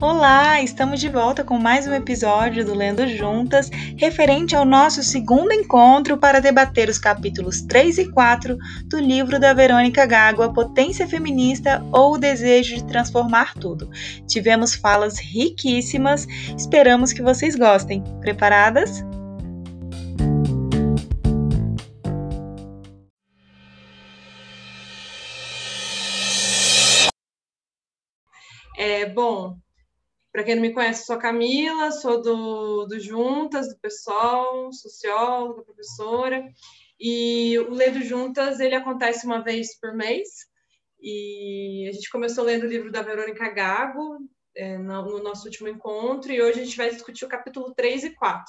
Olá, estamos de volta com mais um episódio do Lendo Juntas, referente ao nosso segundo encontro para debater os capítulos 3 e 4 do livro da Verônica Gago, A Potência Feminista ou o Desejo de Transformar Tudo. Tivemos falas riquíssimas, esperamos que vocês gostem. Preparadas? É, bom, para quem não me conhece, sou a Camila, sou do, do Juntas, do PSOL, socióloga, professora. E o Lendo Juntas, ele acontece uma vez por mês. E a gente começou lendo o livro da Verônica Gago é, no, no, nosso último encontro, e hoje a gente vai discutir o capítulo 3 e 4.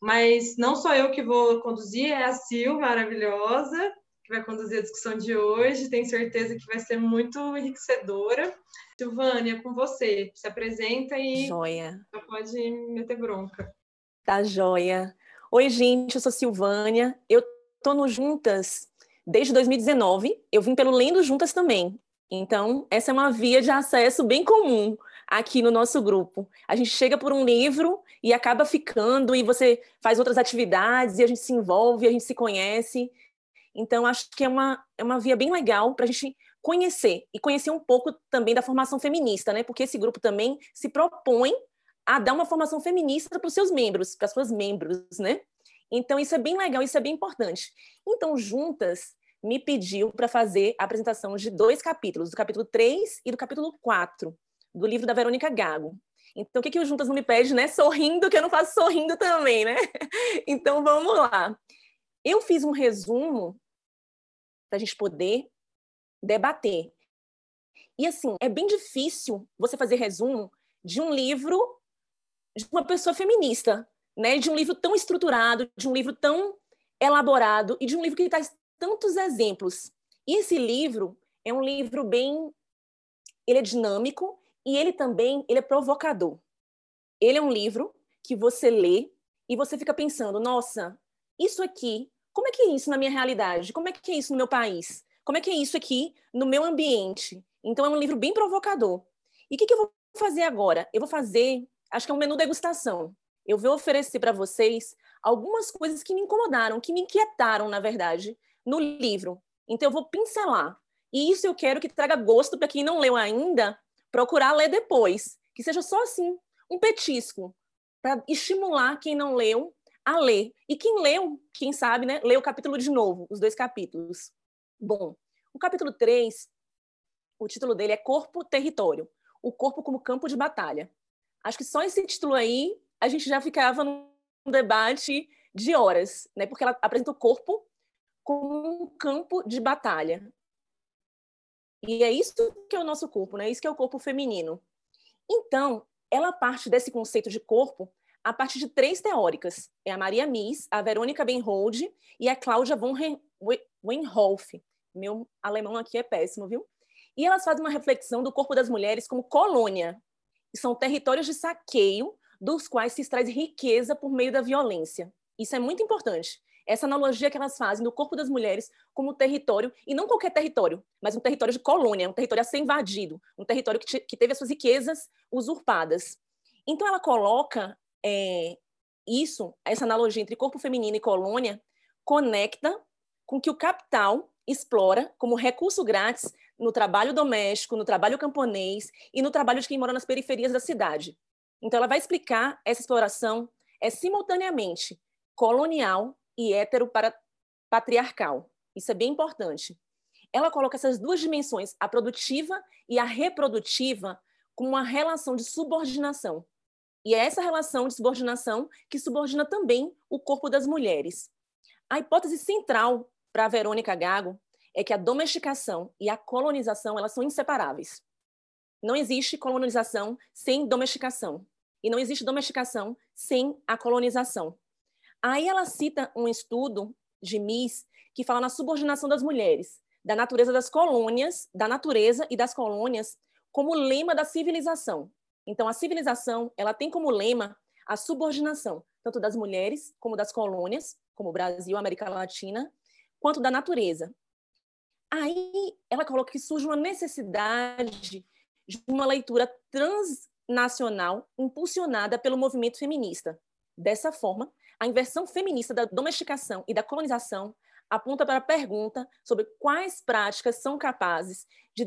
Mas não sou eu que vou conduzir, é a Sil, maravilhosa, que vai conduzir a discussão de hoje. Tenho certeza que vai ser muito enriquecedora. Silvânia, com você. Se apresenta e joia. pode meter bronca. Tá joia. Oi, gente, eu sou Silvânia. Eu tô no Juntas desde 2019. Eu vim pelo Lendo Juntas também. Então, essa é uma via de acesso bem comum aqui no nosso grupo. A gente chega por um livro e acaba ficando, e você faz outras atividades, e a gente se envolve, a gente se conhece. Então, acho que é uma, é uma via bem legal para a gente conhecer e conhecer um pouco também da formação feminista, né? Porque esse grupo também se propõe a dar uma formação feminista para os seus membros, para as suas membros, né? Então, isso é bem legal, isso é bem importante. Então, juntas, me pediu para fazer a apresentação de dois capítulos, do capítulo 3 e do capítulo 4, do livro da Verônica Gago. Então, o que, que o Juntas não me pede, né? Sorrindo, que eu não faço sorrindo também, né? Então, vamos lá. Eu fiz um resumo para a gente poder debater. E assim, é bem difícil você fazer resumo de um livro de uma pessoa feminista, né? De um livro tão estruturado, de um livro tão elaborado e de um livro que traz tantos exemplos. E esse livro é um livro bem ele é dinâmico e ele também ele é provocador. Ele é um livro que você lê e você fica pensando, nossa, isso aqui como é que é isso na minha realidade? Como é que é isso no meu país? Como é que é isso aqui no meu ambiente? Então, é um livro bem provocador. E o que, que eu vou fazer agora? Eu vou fazer, acho que é um menu degustação. Eu vou oferecer para vocês algumas coisas que me incomodaram, que me inquietaram, na verdade, no livro. Então, eu vou pincelar. E isso eu quero que traga gosto para quem não leu ainda, procurar ler depois. Que seja só assim, um petisco, para estimular quem não leu a ler. E quem leu, quem sabe, né, lê o capítulo de novo, os dois capítulos. Bom, o capítulo 3, o título dele é Corpo Território, o corpo como campo de batalha. Acho que só esse título aí a gente já ficava num debate de horas, né? Porque ela apresenta o corpo como um campo de batalha. E é isso que é o nosso corpo, né? Isso que é o corpo feminino. Então, ela parte desse conceito de corpo a partir de três teóricas. É a Maria Mies, a Verônica Benhold e a Cláudia von Weinhoff. Meu alemão aqui é péssimo, viu? E elas fazem uma reflexão do corpo das mulheres como colônia. São territórios de saqueio dos quais se extrai riqueza por meio da violência. Isso é muito importante. Essa analogia que elas fazem do corpo das mulheres como território, e não qualquer território, mas um território de colônia, um território a ser invadido, um território que, que teve as suas riquezas usurpadas. Então, ela coloca é, isso, essa analogia entre corpo feminino e colônia, conecta com que o capital explora como recurso grátis no trabalho doméstico, no trabalho camponês e no trabalho de quem mora nas periferias da cidade. Então, ela vai explicar essa exploração é simultaneamente colonial e hétero para patriarcal. Isso é bem importante. Ela coloca essas duas dimensões, a produtiva e a reprodutiva, como uma relação de subordinação. E é essa relação de subordinação que subordina também o corpo das mulheres. A hipótese central para Verônica Gago é que a domesticação e a colonização elas são inseparáveis. Não existe colonização sem domesticação. E não existe domesticação sem a colonização. Aí ela cita um estudo de Miss que fala na subordinação das mulheres, da natureza das colônias, da natureza e das colônias como lema da civilização. Então, a civilização ela tem como lema a subordinação, tanto das mulheres como das colônias, como o Brasil, América Latina, quanto da natureza. Aí ela coloca que surge uma necessidade de uma leitura trans, nacional impulsionada pelo movimento feminista. Dessa forma, a inversão feminista da domesticação e da colonização aponta para a pergunta sobre quais práticas são capazes de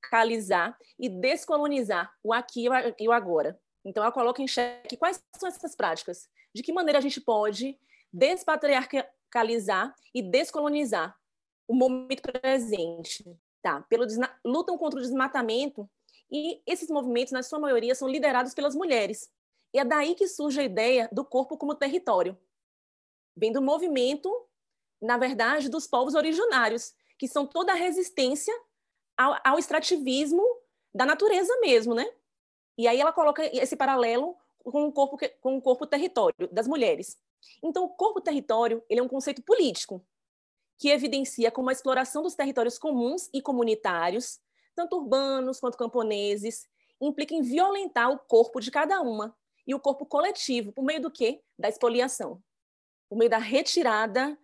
despatriarcalizar e descolonizar o aqui e o agora. Então, ela coloca em xeque quais são essas práticas, de que maneira a gente pode despatriarcalizar e descolonizar o momento presente. Tá? Pelo lutam contra o desmatamento e esses movimentos, na sua maioria, são liderados pelas mulheres. E é daí que surge a ideia do corpo como território. Vem do movimento, na verdade, dos povos originários, que são toda a resistência ao, ao extrativismo da natureza mesmo, né? E aí ela coloca esse paralelo com o corpo com o corpo território das mulheres. Então, o corpo território ele é um conceito político que evidencia como a exploração dos territórios comuns e comunitários, tanto urbanos quanto camponeses, implica em violentar o corpo de cada uma e o corpo coletivo por meio do quê? Da expoliação, por meio da retirada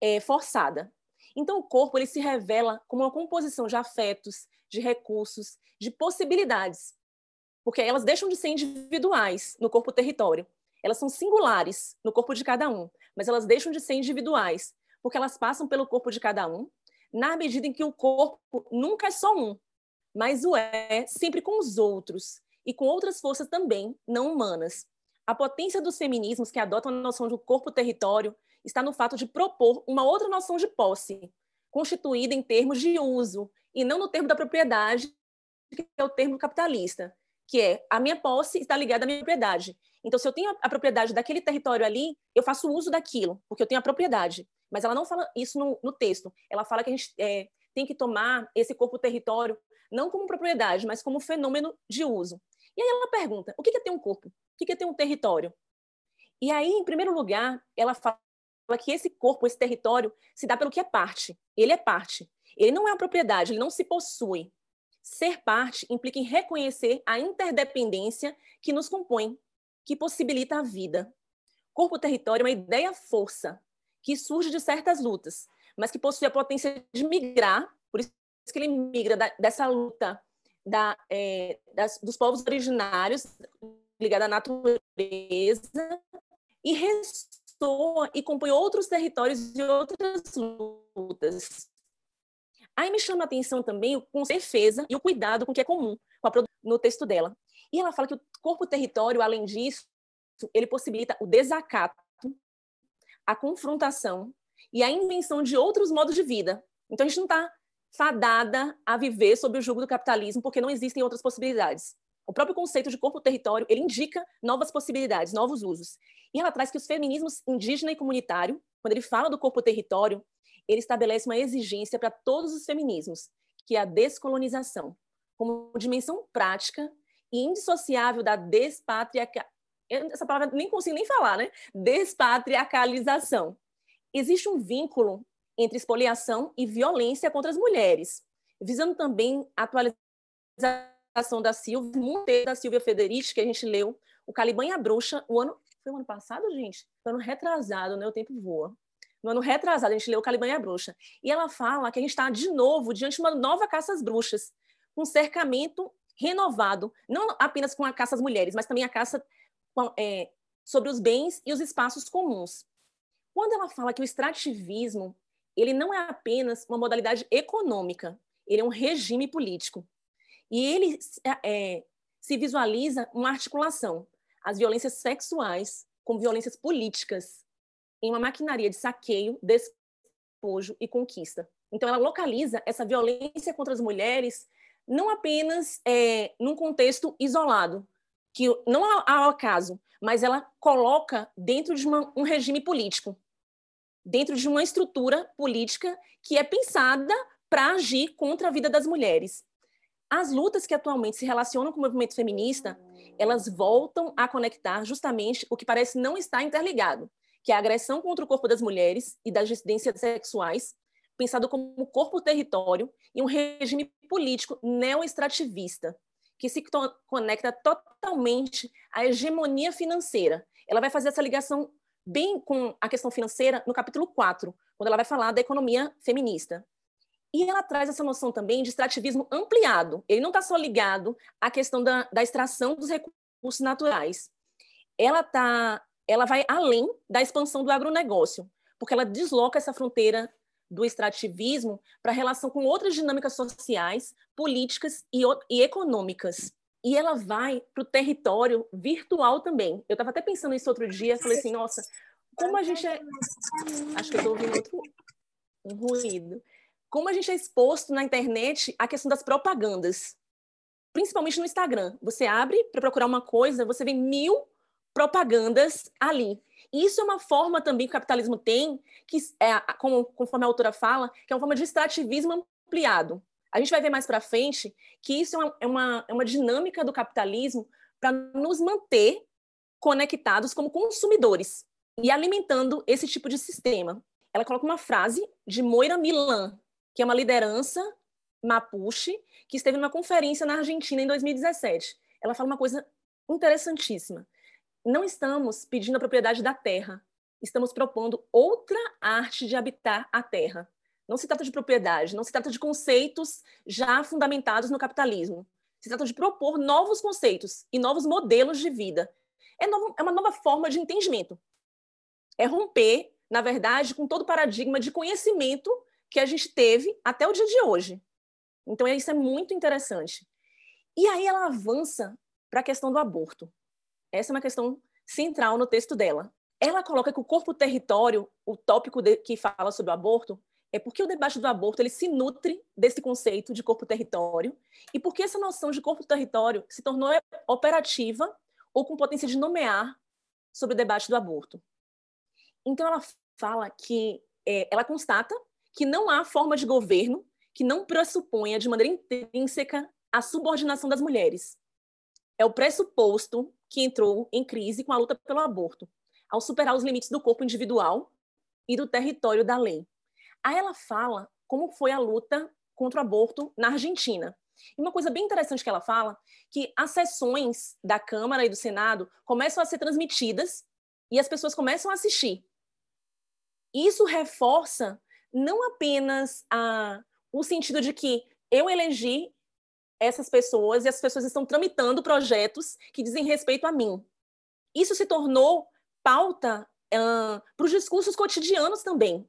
é, forçada. Então, o corpo ele se revela como uma composição de afetos, de recursos, de possibilidades, porque elas deixam de ser individuais no corpo território. Elas são singulares no corpo de cada um, mas elas deixam de ser individuais, porque elas passam pelo corpo de cada um, na medida em que o corpo nunca é só um, mas o é sempre com os outros e com outras forças também não humanas. A potência dos feminismos que adotam a noção do corpo-território está no fato de propor uma outra noção de posse, constituída em termos de uso, e não no termo da propriedade, que é o termo capitalista, que é a minha posse está ligada à minha propriedade. Então, se eu tenho a propriedade daquele território ali, eu faço uso daquilo, porque eu tenho a propriedade. Mas ela não fala isso no, no texto. Ela fala que a gente é, tem que tomar esse corpo-território não como propriedade, mas como fenômeno de uso. E aí ela pergunta: o que é ter um corpo? O que é ter um território? E aí, em primeiro lugar, ela fala que esse corpo, esse território, se dá pelo que é parte. Ele é parte. Ele não é uma propriedade, ele não se possui. Ser parte implica em reconhecer a interdependência que nos compõe, que possibilita a vida. Corpo-território é uma ideia-força que surge de certas lutas, mas que possui a potência de migrar, por isso que ele migra da, dessa luta da, é, das, dos povos originários ligada à natureza e ressoa e compõe outros territórios e outras lutas. Aí me chama a atenção também o defesa e o cuidado com o que é comum com no texto dela. E ela fala que o corpo-território, além disso, ele possibilita o desacato, a confrontação e a invenção de outros modos de vida. Então a gente não está fadada a viver sob o jugo do capitalismo porque não existem outras possibilidades. O próprio conceito de corpo-território, ele indica novas possibilidades, novos usos. E ela traz que os feminismos indígena e comunitário, quando ele fala do corpo-território, ele estabelece uma exigência para todos os feminismos, que é a descolonização, como dimensão prática e indissociável da despatriaca... Essa palavra nem consigo nem falar, né? Despatriarcalização. Existe um vínculo entre expoliação e violência contra as mulheres, visando também a atualização da Silvia, da Silvia Federici, que a gente leu, o Caliban e a Bruxa, o ano... Foi o ano passado, gente? Foi ano retrasado, né? O tempo voa. No ano retrasado, a gente leu Caliban e a Bruxa. E ela fala que a gente está, de novo, diante de uma nova caça às bruxas, um cercamento renovado, não apenas com a caça às mulheres, mas também a caça é, sobre os bens e os espaços comuns. Quando ela fala que o extrativismo ele não é apenas uma modalidade econômica, ele é um regime político. E ele é, se visualiza uma articulação, as violências sexuais com violências políticas, em uma maquinaria de saqueio, despojo e conquista. Então, ela localiza essa violência contra as mulheres não apenas é, num contexto isolado, que não há acaso, mas ela coloca dentro de uma, um regime político, dentro de uma estrutura política que é pensada para agir contra a vida das mulheres. As lutas que atualmente se relacionam com o movimento feminista, elas voltam a conectar justamente o que parece não estar interligado, que é a agressão contra o corpo das mulheres e das dissidências sexuais, pensado como corpo-território e um regime político neo-extrativista, que se conecta totalmente à hegemonia financeira. Ela vai fazer essa ligação bem com a questão financeira no capítulo 4, quando ela vai falar da economia feminista. E ela traz essa noção também de extrativismo ampliado. Ele não está só ligado à questão da, da extração dos recursos naturais. Ela, tá, ela vai além da expansão do agronegócio, porque ela desloca essa fronteira do extrativismo para a relação com outras dinâmicas sociais, políticas e, e econômicas. E ela vai para o território virtual também. Eu estava até pensando nisso outro dia, falei assim, nossa, como a gente é... Acho que eu estou ouvindo outro um ruído. Como a gente é exposto na internet à questão das propagandas, principalmente no Instagram. Você abre para procurar uma coisa, você vê mil propagandas ali. Isso é uma forma também que o capitalismo tem, que é, como, conforme a autora fala, que é uma forma de extrativismo ampliado. A gente vai ver mais para frente que isso é uma, é uma, é uma dinâmica do capitalismo para nos manter conectados como consumidores e alimentando esse tipo de sistema. Ela coloca uma frase de Moira Milan, que é uma liderança mapuche que esteve numa conferência na Argentina em 2017. Ela fala uma coisa interessantíssima não estamos pedindo a propriedade da terra, estamos propondo outra arte de habitar a terra. Não se trata de propriedade, não se trata de conceitos já fundamentados no capitalismo. Se trata de propor novos conceitos e novos modelos de vida. É, novo, é uma nova forma de entendimento. É romper, na verdade, com todo o paradigma de conhecimento que a gente teve até o dia de hoje. Então, isso é muito interessante. E aí ela avança para a questão do aborto. Essa é uma questão central no texto dela. Ela coloca que o corpo-território, o tópico de, que fala sobre o aborto, é porque o debate do aborto ele se nutre desse conceito de corpo-território e porque essa noção de corpo-território se tornou operativa ou com potência de nomear sobre o debate do aborto. Então, ela fala que é, ela constata que não há forma de governo que não pressuponha de maneira intrínseca a subordinação das mulheres. É o pressuposto que entrou em crise com a luta pelo aborto, ao superar os limites do corpo individual e do território da lei. Aí ela fala como foi a luta contra o aborto na Argentina. E uma coisa bem interessante que ela fala, que as sessões da Câmara e do Senado começam a ser transmitidas e as pessoas começam a assistir. Isso reforça não apenas a, o sentido de que eu elegi essas pessoas e as pessoas estão tramitando projetos que dizem respeito a mim. Isso se tornou pauta uh, para os discursos cotidianos também.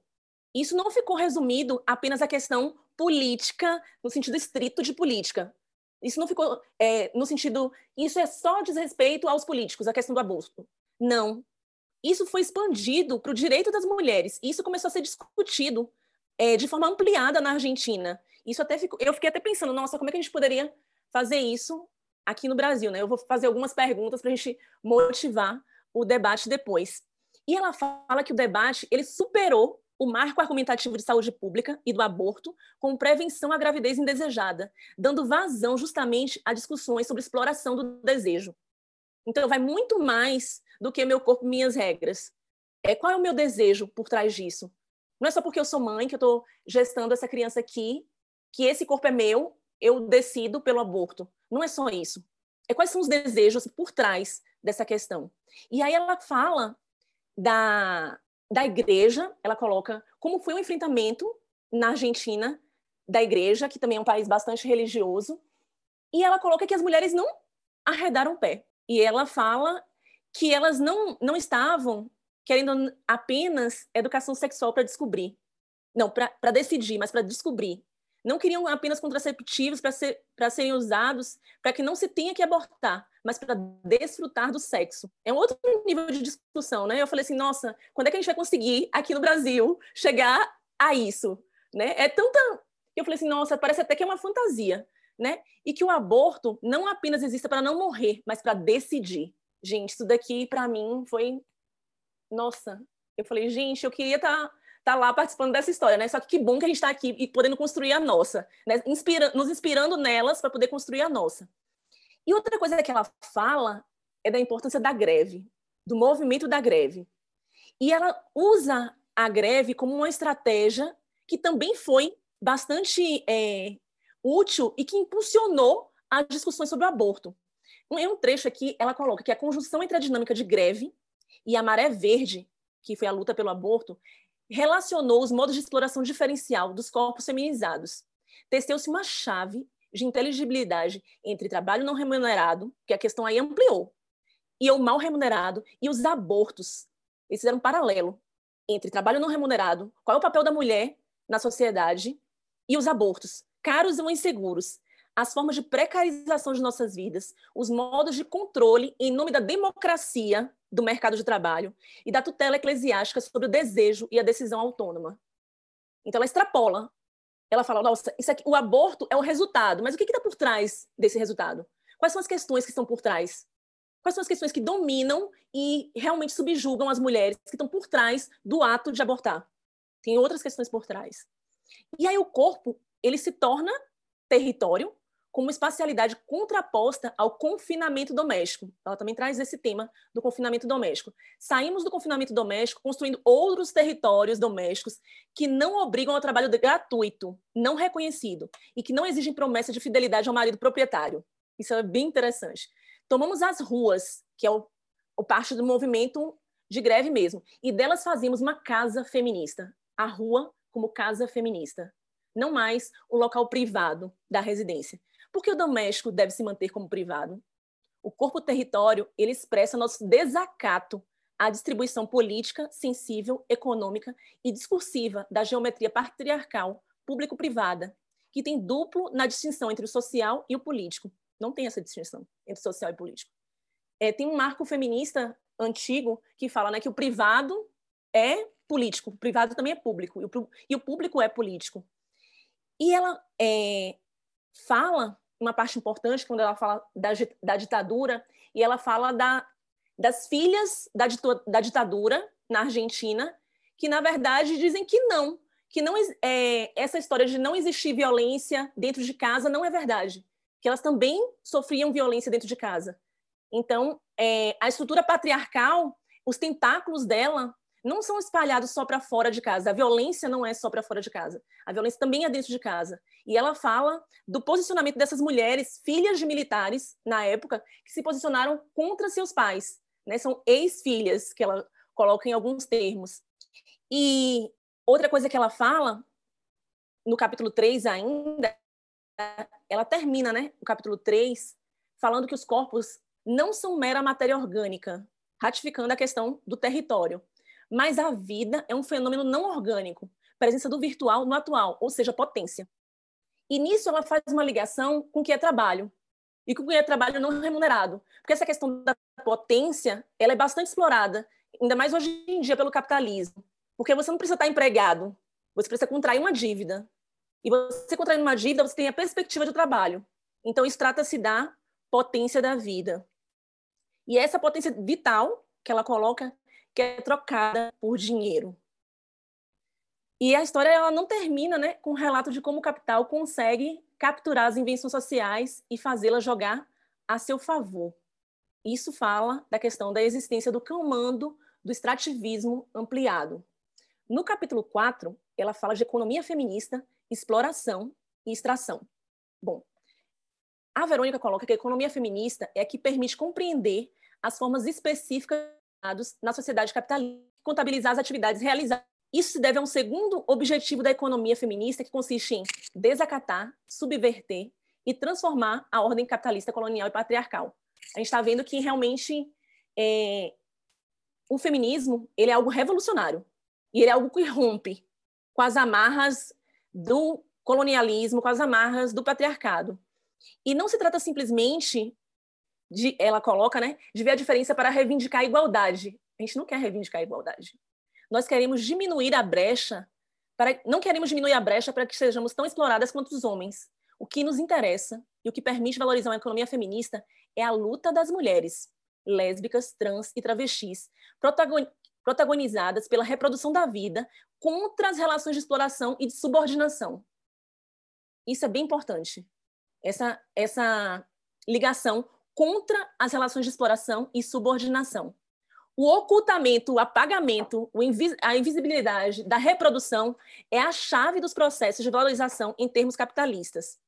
Isso não ficou resumido apenas à questão política, no sentido estrito de política. Isso não ficou é, no sentido, isso é só desrespeito aos políticos, a questão do aborto. Não. Isso foi expandido para o direito das mulheres. Isso começou a ser discutido é, de forma ampliada na Argentina. Isso até eu fiquei até pensando, nossa, como é que a gente poderia fazer isso aqui no Brasil, né? Eu vou fazer algumas perguntas para a gente motivar o debate depois. E ela fala que o debate ele superou o marco argumentativo de saúde pública e do aborto como prevenção à gravidez indesejada, dando vazão justamente a discussões sobre exploração do desejo. Então, vai muito mais do que meu corpo, minhas regras. É qual é o meu desejo por trás disso? Não é só porque eu sou mãe que eu estou gestando essa criança aqui que esse corpo é meu, eu decido pelo aborto. Não é só isso. É quais são os desejos por trás dessa questão. E aí ela fala da, da igreja, ela coloca como foi o enfrentamento na Argentina da igreja, que também é um país bastante religioso, e ela coloca que as mulheres não arredaram o pé. E ela fala que elas não, não estavam querendo apenas educação sexual para descobrir. Não, para decidir, mas para descobrir não queriam apenas contraceptivos para ser, serem usados para que não se tenha que abortar, mas para desfrutar do sexo. É um outro nível de discussão, né? Eu falei assim, nossa, quando é que a gente vai conseguir aqui no Brasil chegar a isso, né? É tanta eu falei assim, nossa, parece até que é uma fantasia, né? E que o aborto não apenas existe para não morrer, mas para decidir. Gente, isso daqui para mim foi nossa. Eu falei, gente, eu queria estar tá tá lá participando dessa história, né? Só que que bom que a gente está aqui e podendo construir a nossa, né? Inspira, nos inspirando nelas para poder construir a nossa. E outra coisa que ela fala é da importância da greve, do movimento da greve. E ela usa a greve como uma estratégia que também foi bastante é, útil e que impulsionou as discussões sobre o aborto. Em um trecho aqui, ela coloca que a conjunção entre a dinâmica de greve e a maré verde, que foi a luta pelo aborto, relacionou os modos de exploração diferencial dos corpos feminizados. Teceu-se uma chave de inteligibilidade entre trabalho não remunerado, que a questão aí ampliou, e o mal remunerado, e os abortos. Eles fizeram um paralelo entre trabalho não remunerado, qual é o papel da mulher na sociedade, e os abortos, caros ou inseguros, as formas de precarização de nossas vidas, os modos de controle em nome da democracia do mercado de trabalho e da tutela eclesiástica sobre o desejo e a decisão autônoma. Então, ela extrapola. Ela fala: nossa, isso aqui, o aborto é o resultado, mas o que está por trás desse resultado? Quais são as questões que estão por trás? Quais são as questões que dominam e realmente subjugam as mulheres que estão por trás do ato de abortar? Tem outras questões por trás. E aí o corpo ele se torna território com uma espacialidade contraposta ao confinamento doméstico. Ela também traz esse tema do confinamento doméstico. Saímos do confinamento doméstico construindo outros territórios domésticos que não obrigam ao trabalho gratuito, não reconhecido, e que não exigem promessa de fidelidade ao marido proprietário. Isso é bem interessante. Tomamos as ruas, que é o, o parte do movimento de greve mesmo, e delas fazemos uma casa feminista. A rua como casa feminista não mais o local privado da residência. Porque o doméstico deve se manter como privado. O corpo território ele expressa nosso desacato à distribuição política, sensível, econômica e discursiva da geometria patriarcal público-privada, que tem duplo na distinção entre o social e o político. Não tem essa distinção entre social e político. É, tem um marco feminista antigo que fala né, que o privado é político, o privado também é público, e o, e o público é político. E ela é, fala uma parte importante quando ela fala da, da ditadura, e ela fala da, das filhas da, da ditadura na Argentina, que na verdade dizem que não, que não é, essa história de não existir violência dentro de casa não é verdade, que elas também sofriam violência dentro de casa. Então, é, a estrutura patriarcal, os tentáculos dela não são espalhados só para fora de casa. A violência não é só para fora de casa. A violência também é dentro de casa. E ela fala do posicionamento dessas mulheres, filhas de militares, na época, que se posicionaram contra seus pais. Né? São ex-filhas, que ela coloca em alguns termos. E outra coisa que ela fala, no capítulo 3 ainda, ela termina né, o capítulo 3 falando que os corpos não são mera matéria orgânica, ratificando a questão do território. Mas a vida é um fenômeno não orgânico, presença do virtual no atual, ou seja, potência. E nisso ela faz uma ligação com o que é trabalho e com o que é trabalho não remunerado, porque essa questão da potência ela é bastante explorada, ainda mais hoje em dia pelo capitalismo, porque você não precisa estar empregado, você precisa contrair uma dívida. E você contraindo uma dívida, você tem a perspectiva de trabalho. Então isso trata-se da potência da vida. E essa potência vital que ela coloca que é trocada por dinheiro. E a história ela não termina né, com um relato de como o capital consegue capturar as invenções sociais e fazê-las jogar a seu favor. Isso fala da questão da existência do comando do extrativismo ampliado. No capítulo 4, ela fala de economia feminista, exploração e extração. Bom, a Verônica coloca que a economia feminista é a que permite compreender as formas específicas na sociedade capitalista, contabilizar as atividades realizadas. Isso se deve a um segundo objetivo da economia feminista, que consiste em desacatar, subverter e transformar a ordem capitalista colonial e patriarcal. A gente está vendo que realmente é, o feminismo ele é algo revolucionário e ele é algo que rompe com as amarras do colonialismo, com as amarras do patriarcado. E não se trata simplesmente de, ela coloca, né, de ver a diferença para reivindicar a igualdade. A gente não quer reivindicar a igualdade. Nós queremos diminuir a brecha, para, não queremos diminuir a brecha para que sejamos tão exploradas quanto os homens. O que nos interessa e o que permite valorizar uma economia feminista é a luta das mulheres, lésbicas, trans e travestis, protagonizadas pela reprodução da vida contra as relações de exploração e de subordinação. Isso é bem importante. Essa, essa ligação contra as relações de exploração e subordinação. O ocultamento, o apagamento, a invisibilidade da reprodução é a chave dos processos de valorização em termos capitalistas.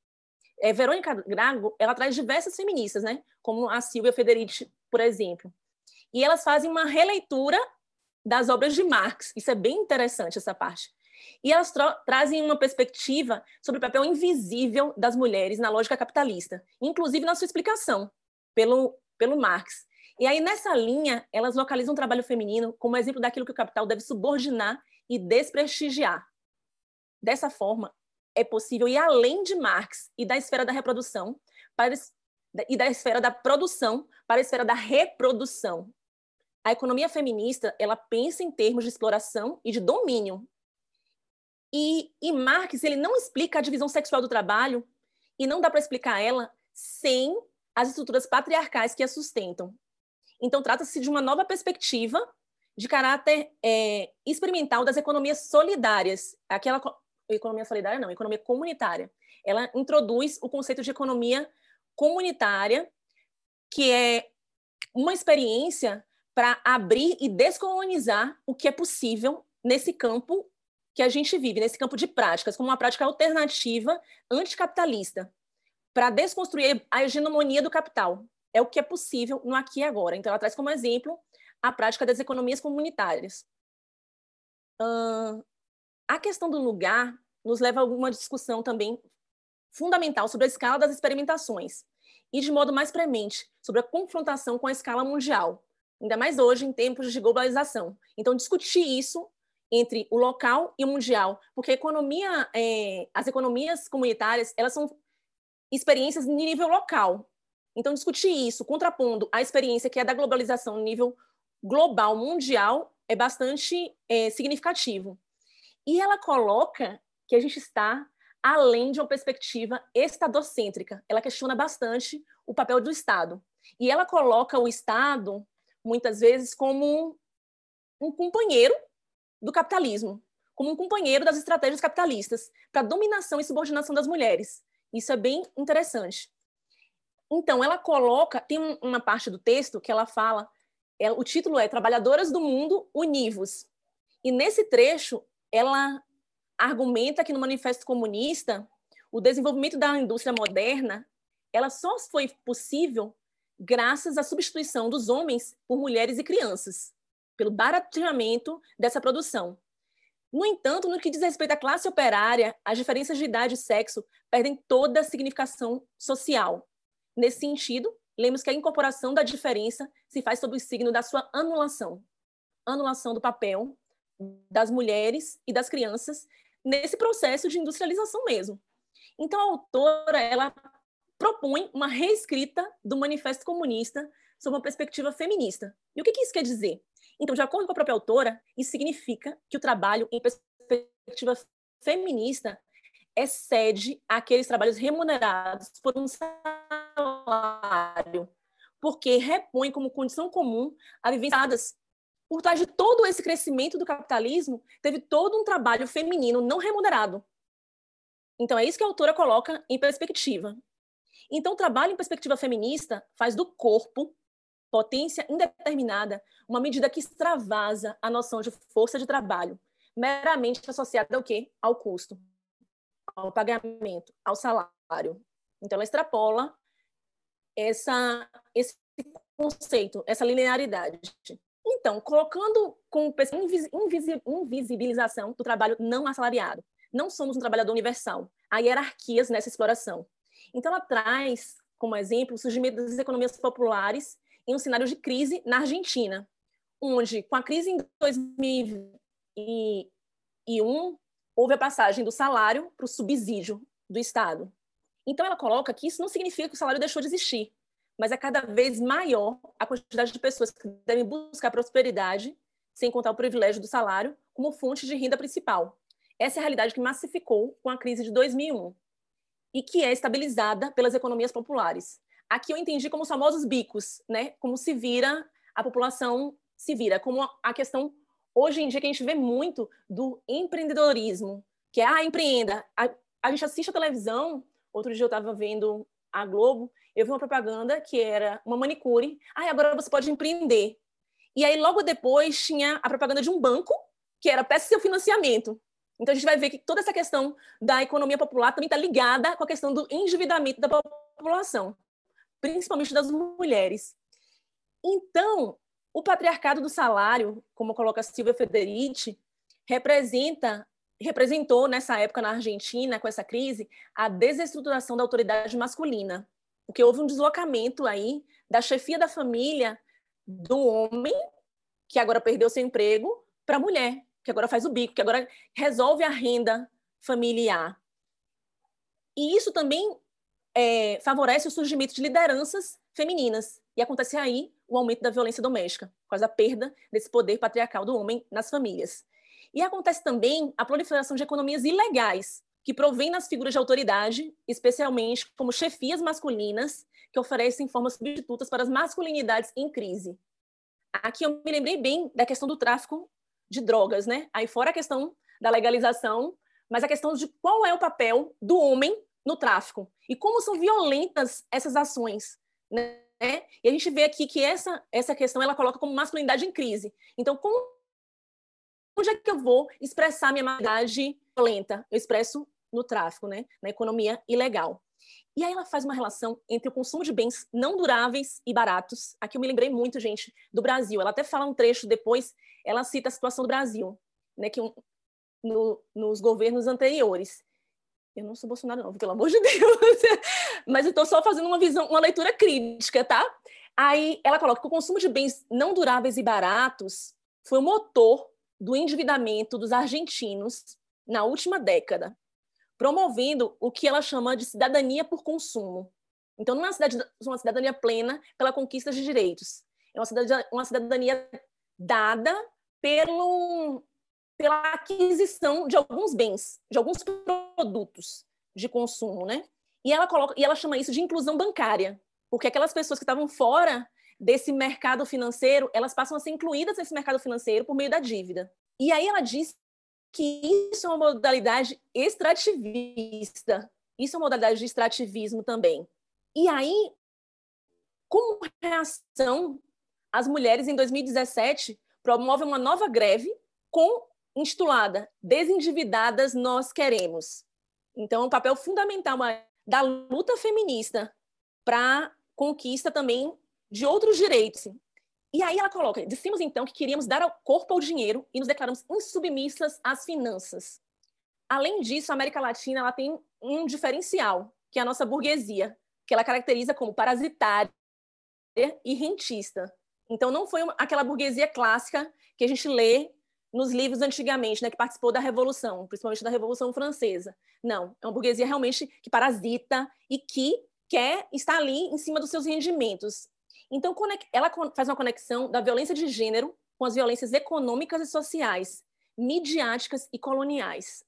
É, Verônica Grago, ela traz diversas feministas, né? como a Silvia Federici, por exemplo. E elas fazem uma releitura das obras de Marx. Isso é bem interessante, essa parte. E elas tra trazem uma perspectiva sobre o papel invisível das mulheres na lógica capitalista, inclusive na sua explicação pelo, pelo Marx. E aí, nessa linha, elas localizam o trabalho feminino como exemplo daquilo que o capital deve subordinar e desprestigiar. Dessa forma, é possível ir além de Marx e da esfera da reprodução para, e da esfera da produção para a esfera da reprodução. A economia feminista ela pensa em termos de exploração e de domínio. E, e Marx ele não explica a divisão sexual do trabalho e não dá para explicar ela sem as estruturas patriarcais que a sustentam. Então, trata-se de uma nova perspectiva de caráter é, experimental das economias solidárias. Aquela economia solidária, não, economia comunitária. Ela introduz o conceito de economia comunitária, que é uma experiência para abrir e descolonizar o que é possível nesse campo que a gente vive, nesse campo de práticas, como uma prática alternativa anticapitalista, para desconstruir a hegemonia do capital. É o que é possível no aqui e agora. Então, ela traz como exemplo a prática das economias comunitárias. Uh, a questão do lugar nos leva a uma discussão também fundamental sobre a escala das experimentações e, de modo mais premente, sobre a confrontação com a escala mundial, ainda mais hoje em tempos de globalização. Então, discutir isso entre o local e o mundial, porque economia, é, as economias comunitárias elas são experiências em nível local. Então, discutir isso, contrapondo a experiência que é da globalização no nível global, mundial, é bastante é, significativo. E ela coloca que a gente está além de uma perspectiva estadocêntrica. Ela questiona bastante o papel do Estado. E ela coloca o Estado, muitas vezes, como um companheiro do capitalismo, como um companheiro das estratégias capitalistas para dominação e subordinação das mulheres. Isso é bem interessante. Então, ela coloca, tem uma parte do texto que ela fala ela, o título é Trabalhadoras do Mundo Univos. E nesse trecho, ela argumenta que no Manifesto Comunista, o desenvolvimento da indústria moderna, ela só foi possível graças à substituição dos homens por mulheres e crianças, pelo barateamento dessa produção. No entanto, no que diz respeito à classe operária, as diferenças de idade e sexo perdem toda a significação social. Nesse sentido, Lembre-se que a incorporação da diferença se faz sob o signo da sua anulação. Anulação do papel das mulheres e das crianças nesse processo de industrialização mesmo. Então, a autora ela propõe uma reescrita do Manifesto Comunista sob uma perspectiva feminista. E o que, que isso quer dizer? Então, de acordo com a própria autora, isso significa que o trabalho em perspectiva feminista excede aqueles trabalhos remunerados por um salário, porque repõe como condição comum a vivenciadas. Por trás de todo esse crescimento do capitalismo, teve todo um trabalho feminino não remunerado. Então, é isso que a autora coloca em perspectiva. Então, o trabalho em perspectiva feminista faz do corpo, potência indeterminada, uma medida que extravasa a noção de força de trabalho, meramente associada ao quê? Ao custo ao pagamento, ao salário. Então, ela extrapola essa, esse conceito, essa linearidade. Então, colocando com invisibilização do trabalho não assalariado. Não somos um trabalhador universal. Há hierarquias nessa exploração. Então, ela traz como exemplo o surgimento das economias populares em um cenário de crise na Argentina, onde, com a crise em 2001, houve a passagem do salário para o subsídio do Estado. Então, ela coloca que isso não significa que o salário deixou de existir, mas é cada vez maior a quantidade de pessoas que devem buscar prosperidade, sem contar o privilégio do salário, como fonte de renda principal. Essa é a realidade que massificou com a crise de 2001 e que é estabilizada pelas economias populares. Aqui eu entendi como os famosos bicos, né? Como se vira, a população se vira, como a questão hoje em dia que a gente vê muito do empreendedorismo, que é, ah, empreenda. A, a gente assiste a televisão, outro dia eu estava vendo a Globo, eu vi uma propaganda que era uma manicure, ah, agora você pode empreender. E aí, logo depois, tinha a propaganda de um banco, que era peça seu financiamento. Então, a gente vai ver que toda essa questão da economia popular também está ligada com a questão do endividamento da população, principalmente das mulheres. Então, O patriarcado do salário, como coloca Silvia Federici, representa representou nessa época na Argentina com essa crise a desestruturação da autoridade masculina, porque houve um deslocamento aí da chefia da família do homem que agora perdeu seu emprego para a mulher, que agora faz o bico, que agora resolve a renda familiar. E isso também é, favorece o surgimento de lideranças femininas. E acontece aí o aumento da violência doméstica, por causa da perda desse poder patriarcal do homem nas famílias. E acontece também a proliferação de economias ilegais, que provém nas figuras de autoridade, especialmente como chefias masculinas, que oferecem formas substitutas para as masculinidades em crise. Aqui eu me lembrei bem da questão do tráfico de drogas, né? Aí fora a questão da legalização, mas a questão de qual é o papel do homem no tráfico e como são violentas essas ações, né? E a gente vê aqui que essa essa questão ela coloca como masculinidade em crise. Então, como onde é que eu vou expressar minha maldade violenta? Eu expresso no tráfico, né? na economia ilegal. E aí ela faz uma relação entre o consumo de bens não duráveis e baratos. Aqui eu me lembrei muito, gente, do Brasil. Ela até fala um trecho depois, ela cita a situação do Brasil, né, que um, no, nos governos anteriores. Eu não sou Bolsonaro, não, pelo amor de Deus. Mas eu estou só fazendo uma visão, uma leitura crítica, tá? Aí ela coloca que o consumo de bens não duráveis e baratos foi o motor do endividamento dos argentinos na última década, promovendo o que ela chama de cidadania por consumo. Então, não é uma cidadania plena pela conquista de direitos, é uma cidadania, uma cidadania dada pelo, pela aquisição de alguns bens, de alguns produtos de consumo, né? E ela coloca, e ela chama isso de inclusão bancária, porque aquelas pessoas que estavam fora desse mercado financeiro, elas passam a ser incluídas nesse mercado financeiro por meio da dívida. E aí ela diz que isso é uma modalidade extrativista. Isso é uma modalidade de extrativismo também. E aí, como reação, as mulheres em 2017 promovem uma nova greve com intitulada Desendividadas Nós Queremos. Então, é um papel fundamental da luta feminista para conquista também de outros direitos. E aí ela coloca: dissemos então que queríamos dar ao corpo ao dinheiro e nos declaramos insubmissas às finanças. Além disso, a América Latina ela tem um diferencial, que é a nossa burguesia, que ela caracteriza como parasitária e rentista. Então, não foi aquela burguesia clássica que a gente lê nos livros antigamente, né, que participou da Revolução, principalmente da Revolução Francesa. Não, é uma burguesia realmente que parasita e que quer estar ali em cima dos seus rendimentos. Então, ela faz uma conexão da violência de gênero com as violências econômicas e sociais, midiáticas e coloniais.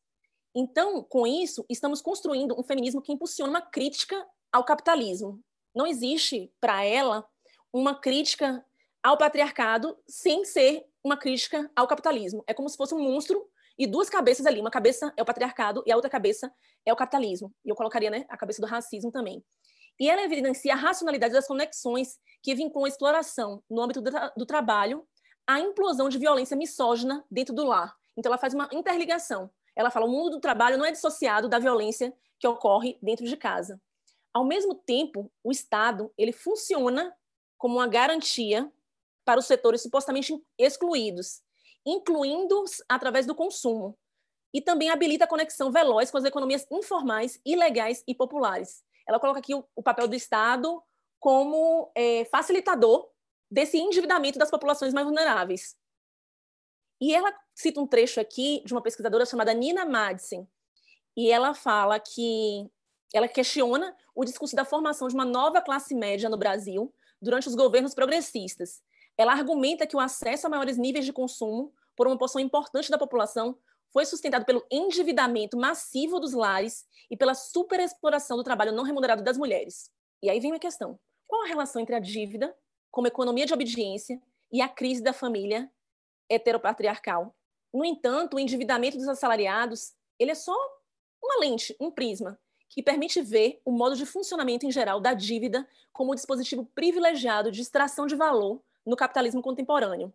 Então, com isso, estamos construindo um feminismo que impulsiona uma crítica ao capitalismo. Não existe, para ela, uma crítica ao patriarcado sem ser uma crítica ao capitalismo. É como se fosse um monstro e duas cabeças ali. Uma cabeça é o patriarcado e a outra cabeça é o capitalismo. E eu colocaria né, a cabeça do racismo também. E ela evidencia a racionalidade das conexões que vinculam a exploração no âmbito do, tra do trabalho à implosão de violência misógina dentro do lar. Então, ela faz uma interligação. Ela fala: o mundo do trabalho não é dissociado da violência que ocorre dentro de casa. Ao mesmo tempo, o Estado ele funciona como uma garantia para os setores supostamente excluídos, incluindo-os através do consumo, e também habilita a conexão veloz com as economias informais, ilegais e populares, ela coloca aqui o, papel do Estado como é, facilitador desse endividamento das populações mais vulneráveis. E ela cita um trecho aqui de uma pesquisadora chamada Nina Madsen, e ela fala que ela questiona o discurso da formação de uma nova classe média no Brasil durante os governos progressistas. Ela argumenta que o acesso a maiores níveis de consumo por uma porção importante da população foi sustentado pelo endividamento massivo dos lares e pela superexploração do trabalho não remunerado das mulheres. E aí vem a questão: qual a relação entre a dívida, como economia de obediência, e a crise da família heteropatriarcal? No entanto, o endividamento dos assalariados ele é só uma lente, um prisma, que permite ver o modo de funcionamento em geral da dívida como um dispositivo privilegiado de extração de valor no capitalismo contemporâneo,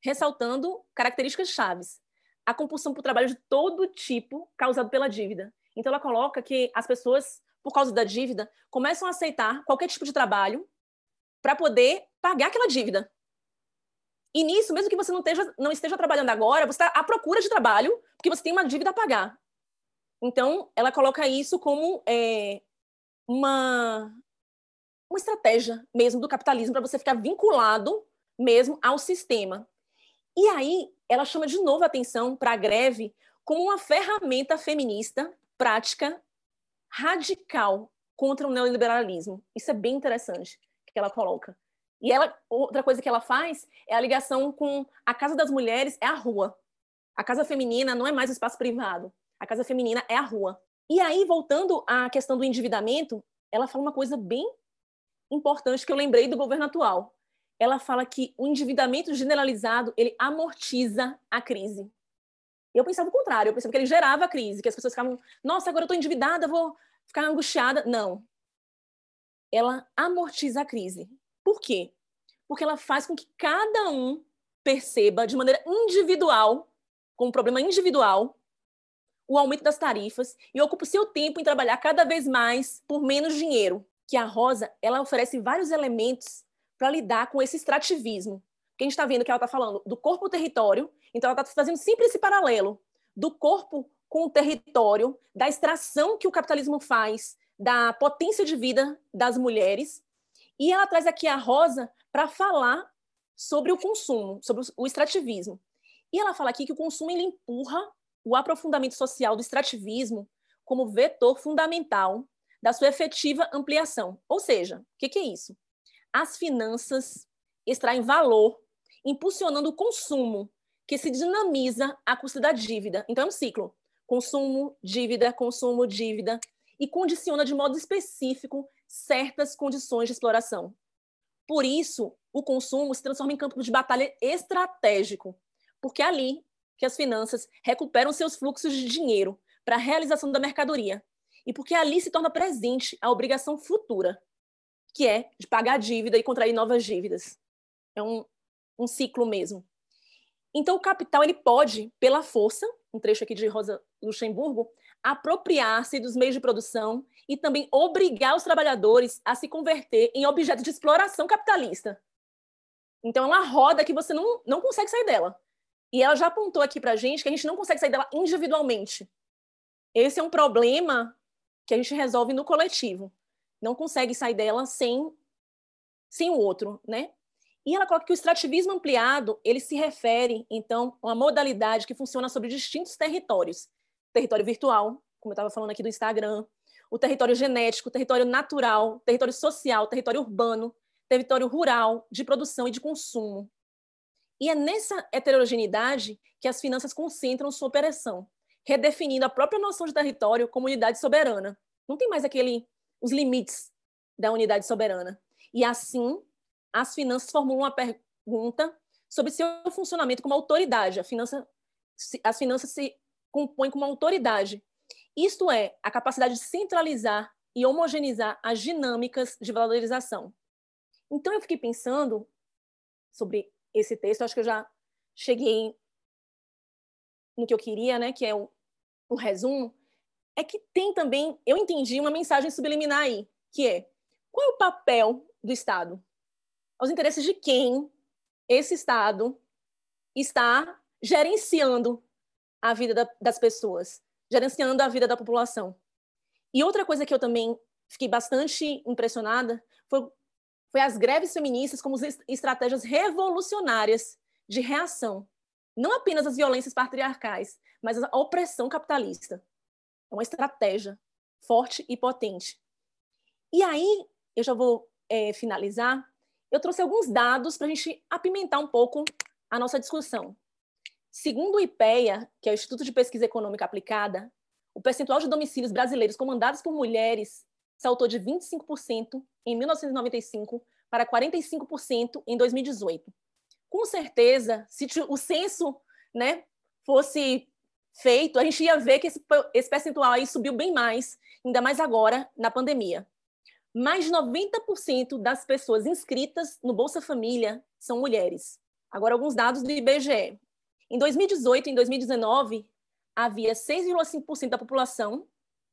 ressaltando características chaves, a compulsão por trabalho de todo tipo causado pela dívida. Então, ela coloca que as pessoas, por causa da dívida, começam a aceitar qualquer tipo de trabalho para poder pagar aquela dívida. E nisso, mesmo que você não esteja, não esteja trabalhando agora, você está à procura de trabalho, porque você tem uma dívida a pagar. Então, ela coloca isso como é, uma, uma estratégia mesmo do capitalismo para você ficar vinculado mesmo ao sistema. E aí, ela chama de novo a atenção para a greve como uma ferramenta feminista, prática, radical contra o neoliberalismo. Isso é bem interessante que ela coloca. E ela, outra coisa que ela faz é a ligação com a casa das mulheres é a rua. A casa feminina não é mais o espaço privado. A casa feminina é a rua. E aí, voltando à questão do endividamento, ela fala uma coisa bem importante que eu lembrei do governo atual. Ela fala que o endividamento generalizado ele amortiza a crise. Eu pensava o contrário, eu pensava que ele gerava a crise, que as pessoas ficavam, nossa, agora eu estou endividada, vou ficar angustiada. Não. Ela amortiza a crise. Por quê? Porque ela faz com que cada um perceba de maneira individual, com um problema individual, o aumento das tarifas e ocupa o seu tempo em trabalhar cada vez mais por menos dinheiro. Que a Rosa ela oferece vários elementos para lidar com esse extrativismo. Que a gente está vendo que ela está falando do corpo-território, então ela está fazendo sempre esse paralelo do corpo com o território, da extração que o capitalismo faz da potência de vida das mulheres. E ela traz aqui a Rosa para falar sobre o consumo, sobre o extrativismo. E ela fala aqui que o consumo ele empurra o aprofundamento social do extrativismo como vetor fundamental da sua efetiva ampliação. Ou seja, o que, que é isso? As finanças extraem valor, impulsionando o consumo, que se dinamiza à custa da dívida. Então, é um ciclo: consumo, dívida, consumo, dívida, e condiciona de modo específico certas condições de exploração. Por isso, o consumo se transforma em campo de batalha estratégico, porque é ali que as finanças recuperam seus fluxos de dinheiro para a realização da mercadoria e porque ali se torna presente a obrigação futura, que é de pagar a dívida e contrair novas dívidas. É um, um ciclo mesmo. Então, o capital ele pode, pela força, um trecho aqui de Rosa Luxemburgo, apropriar-se dos meios de produção e também obrigar os trabalhadores a se converter em objetos de exploração capitalista. Então, é uma roda que você não, não consegue sair dela. E ela já apontou aqui para a gente que a gente não consegue sair dela individualmente. Esse é um problema que a gente resolve no coletivo. Não consegue sair dela sem, sem o outro, né? E ela coloca que o extrativismo ampliado, ele se refere, então, a uma modalidade que funciona sobre distintos territórios. Território virtual, como eu estava falando aqui do Instagram, o território genético, território natural, território social, território urbano, território rural, de produção e de consumo. E é nessa heterogeneidade que as finanças concentram sua operação, redefinindo a própria noção de território como unidade soberana. Não tem mais aquele os limites da unidade soberana. E assim, as finanças formulam uma pergunta sobre seu funcionamento como autoridade. Finança, as finanças se compõem como autoridade. Isto é, a capacidade de centralizar e homogeneizar as dinâmicas de valorização. Então, eu fiquei pensando sobre esse texto, acho que eu já cheguei no que eu queria, né, que é o, o resumo, é que tem também, eu entendi uma mensagem subliminar aí, que é qual é o papel do Estado? Aos interesses de quem esse Estado está gerenciando a vida da, das pessoas, gerenciando a vida da população. E outra coisa que eu também fiquei bastante impressionada foi foi as greves feministas como estratégias revolucionárias de reação, não apenas às violências patriarcais, mas à opressão capitalista. É uma estratégia forte e potente. E aí, eu já vou é, finalizar. Eu trouxe alguns dados para a gente apimentar um pouco a nossa discussão. Segundo o IPEA, que é o Instituto de Pesquisa Econômica Aplicada, o percentual de domicílios brasileiros comandados por mulheres saltou de 25% em 1995 para 45% em 2018. Com certeza, se o censo né, fosse feito, a gente ia ver que esse, esse percentual aí subiu bem mais, ainda mais agora, na pandemia. Mais de 90% das pessoas inscritas no Bolsa Família são mulheres. Agora, alguns dados do IBGE. Em 2018 e em 2019, havia 6,5% da população,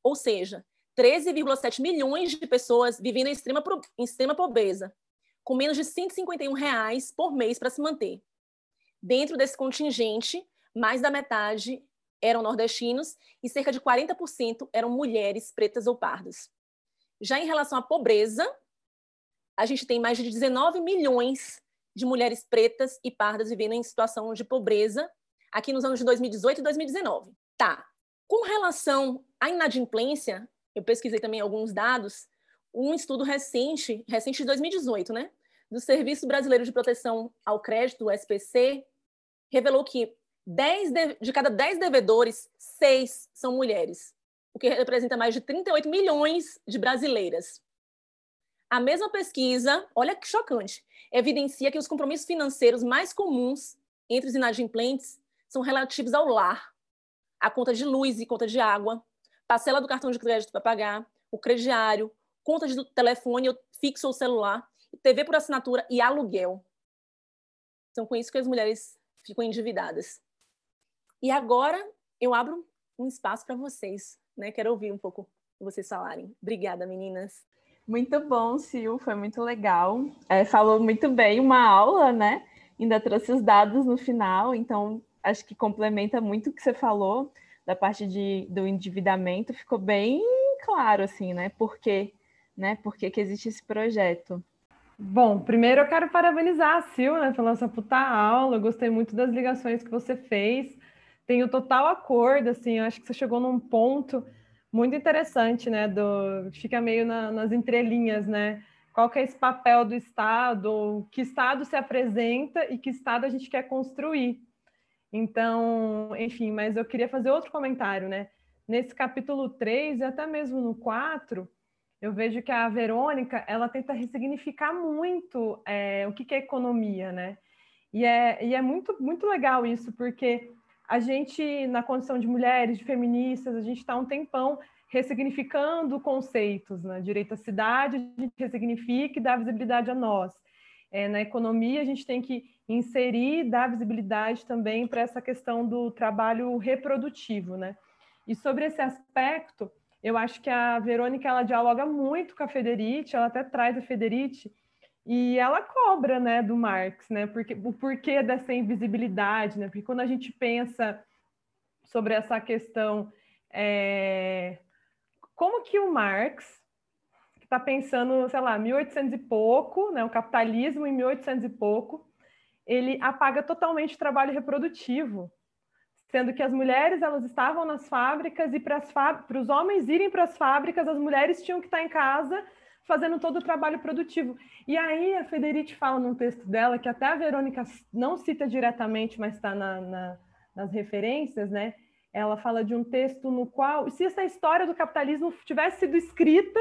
ou seja, 13,7 milhões de pessoas vivendo em extrema, em extrema pobreza, com menos de 151 reais por mês para se manter. Dentro desse contingente, mais da metade eram nordestinos e cerca de 40% eram mulheres pretas ou pardas. Já em relação à pobreza, a gente tem mais de 19 milhões de mulheres pretas e pardas vivendo em situação de pobreza aqui nos anos de 2018 e 2019. Tá. Com relação à inadimplência, eu pesquisei também alguns dados, um estudo recente, recente de 2018, né, do Serviço Brasileiro de Proteção ao Crédito, o SPC, revelou que 10 de, de cada 10 devedores, 6 são mulheres, o que representa mais de 38 milhões de brasileiras. A mesma pesquisa, olha que chocante, evidencia que os compromissos financeiros mais comuns entre os inadimplentes são relativos ao lar, a conta de luz e conta de água, parcela do cartão de crédito para pagar, o crediário, conta de telefone fixo ou celular, TV por assinatura e aluguel. São com isso que as mulheres ficam endividadas. E agora eu abro um espaço para vocês, né? Quero ouvir um pouco vocês falarem. Obrigada, meninas. Muito bom, Sil, foi muito legal. É, falou muito bem, uma aula, né? Ainda trouxe os dados no final, então acho que complementa muito o que você falou da parte de, do endividamento, ficou bem claro, assim, né? Por quê? Né? Por que, que existe esse projeto? Bom, primeiro eu quero parabenizar a Sil, né, pela sua puta aula. Eu gostei muito das ligações que você fez. Tenho total acordo, assim, acho que você chegou num ponto muito interessante, né, do fica meio na, nas entrelinhas, né? Qual que é esse papel do Estado, que Estado se apresenta e que Estado a gente quer construir. Então, enfim, mas eu queria fazer outro comentário, né? Nesse capítulo 3 e até mesmo no 4, eu vejo que a Verônica, ela tenta ressignificar muito é, o que, que é economia, né? E é, e é muito, muito legal isso, porque a gente, na condição de mulheres, de feministas, a gente está um tempão ressignificando conceitos, né? Direito à cidade, a gente ressignifica e dá visibilidade a nós. É, na economia, a gente tem que inserir, dar visibilidade também para essa questão do trabalho reprodutivo, né? E sobre esse aspecto, eu acho que a Verônica ela dialoga muito com a Federici, ela até traz a Federici e ela cobra, né, do Marx, né? Porque o porquê dessa invisibilidade, né? Porque quando a gente pensa sobre essa questão, é... como que o Marx está pensando, sei lá, 1800 e pouco, né? O capitalismo em 1800 e pouco, ele apaga totalmente o trabalho reprodutivo, sendo que as mulheres elas estavam nas fábricas e para os homens irem para as fábricas, as mulheres tinham que estar em casa fazendo todo o trabalho produtivo. E aí a Federici fala num texto dela, que até a Verônica não cita diretamente, mas está na, na, nas referências, né? Ela fala de um texto no qual, se essa história do capitalismo tivesse sido escrita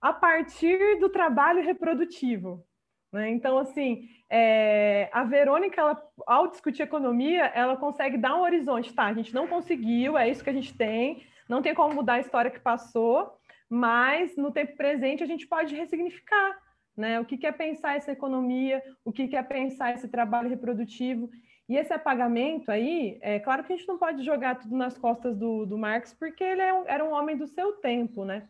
a partir do trabalho reprodutivo, né? Então, assim, é, a Verônica, ela, ao discutir economia, ela consegue dar um horizonte. Tá, a gente não conseguiu, é isso que a gente tem, não tem como mudar a história que passou, mas no tempo presente a gente pode ressignificar. Né? O que, é pensar essa economia, o que, que é pensar esse trabalho reprodutivo. E esse apagamento aí, é claro que a gente não pode jogar tudo nas costas do, do Marx, porque ele é um, era um homem do seu tempo, né?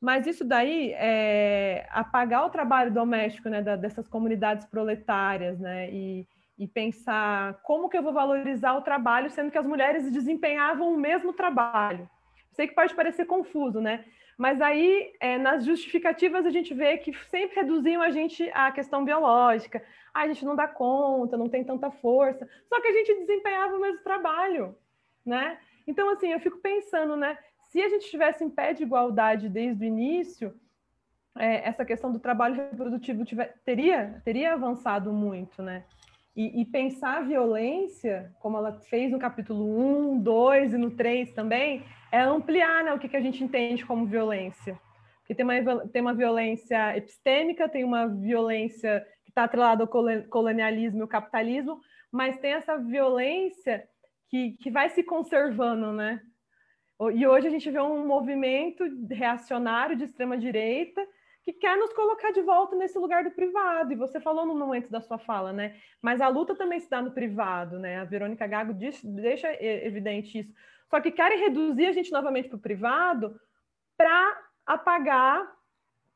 Mas isso daí, é, apagar o trabalho doméstico né, da, dessas comunidades proletárias, né, e, e pensar como que eu vou valorizar o trabalho, sendo que as mulheres desempenhavam o mesmo trabalho. Sei que pode parecer confuso, né? Mas aí, é, nas justificativas, a gente vê que sempre reduziam a gente à questão biológica. Ah, a gente não dá conta, não tem tanta força. Só que a gente desempenhava o mesmo trabalho, né? Então, assim, eu fico pensando, né? se a gente estivesse em pé de igualdade desde o início, é, essa questão do trabalho reprodutivo tiver, teria, teria avançado muito, né? E, e, pensar a violência, como ela fez no capítulo 1, 2 e no 3 também, é ampliar né, o que, que a gente entende como violência. Porque tem uma, tem uma violência epistêmica, tem uma violência que está atrelada ao colonialismo e ao capitalismo, mas tem essa violência que, que vai se conservando, né? E hoje a gente vê um movimento reacionário de extrema direita que quer nos colocar de volta nesse lugar do privado. E você falou no momento da sua fala, né? Mas a luta também se dá no privado, né? A Verônica Gago diz, deixa evidente isso. Só que querem reduzir a gente novamente para o privado para apagar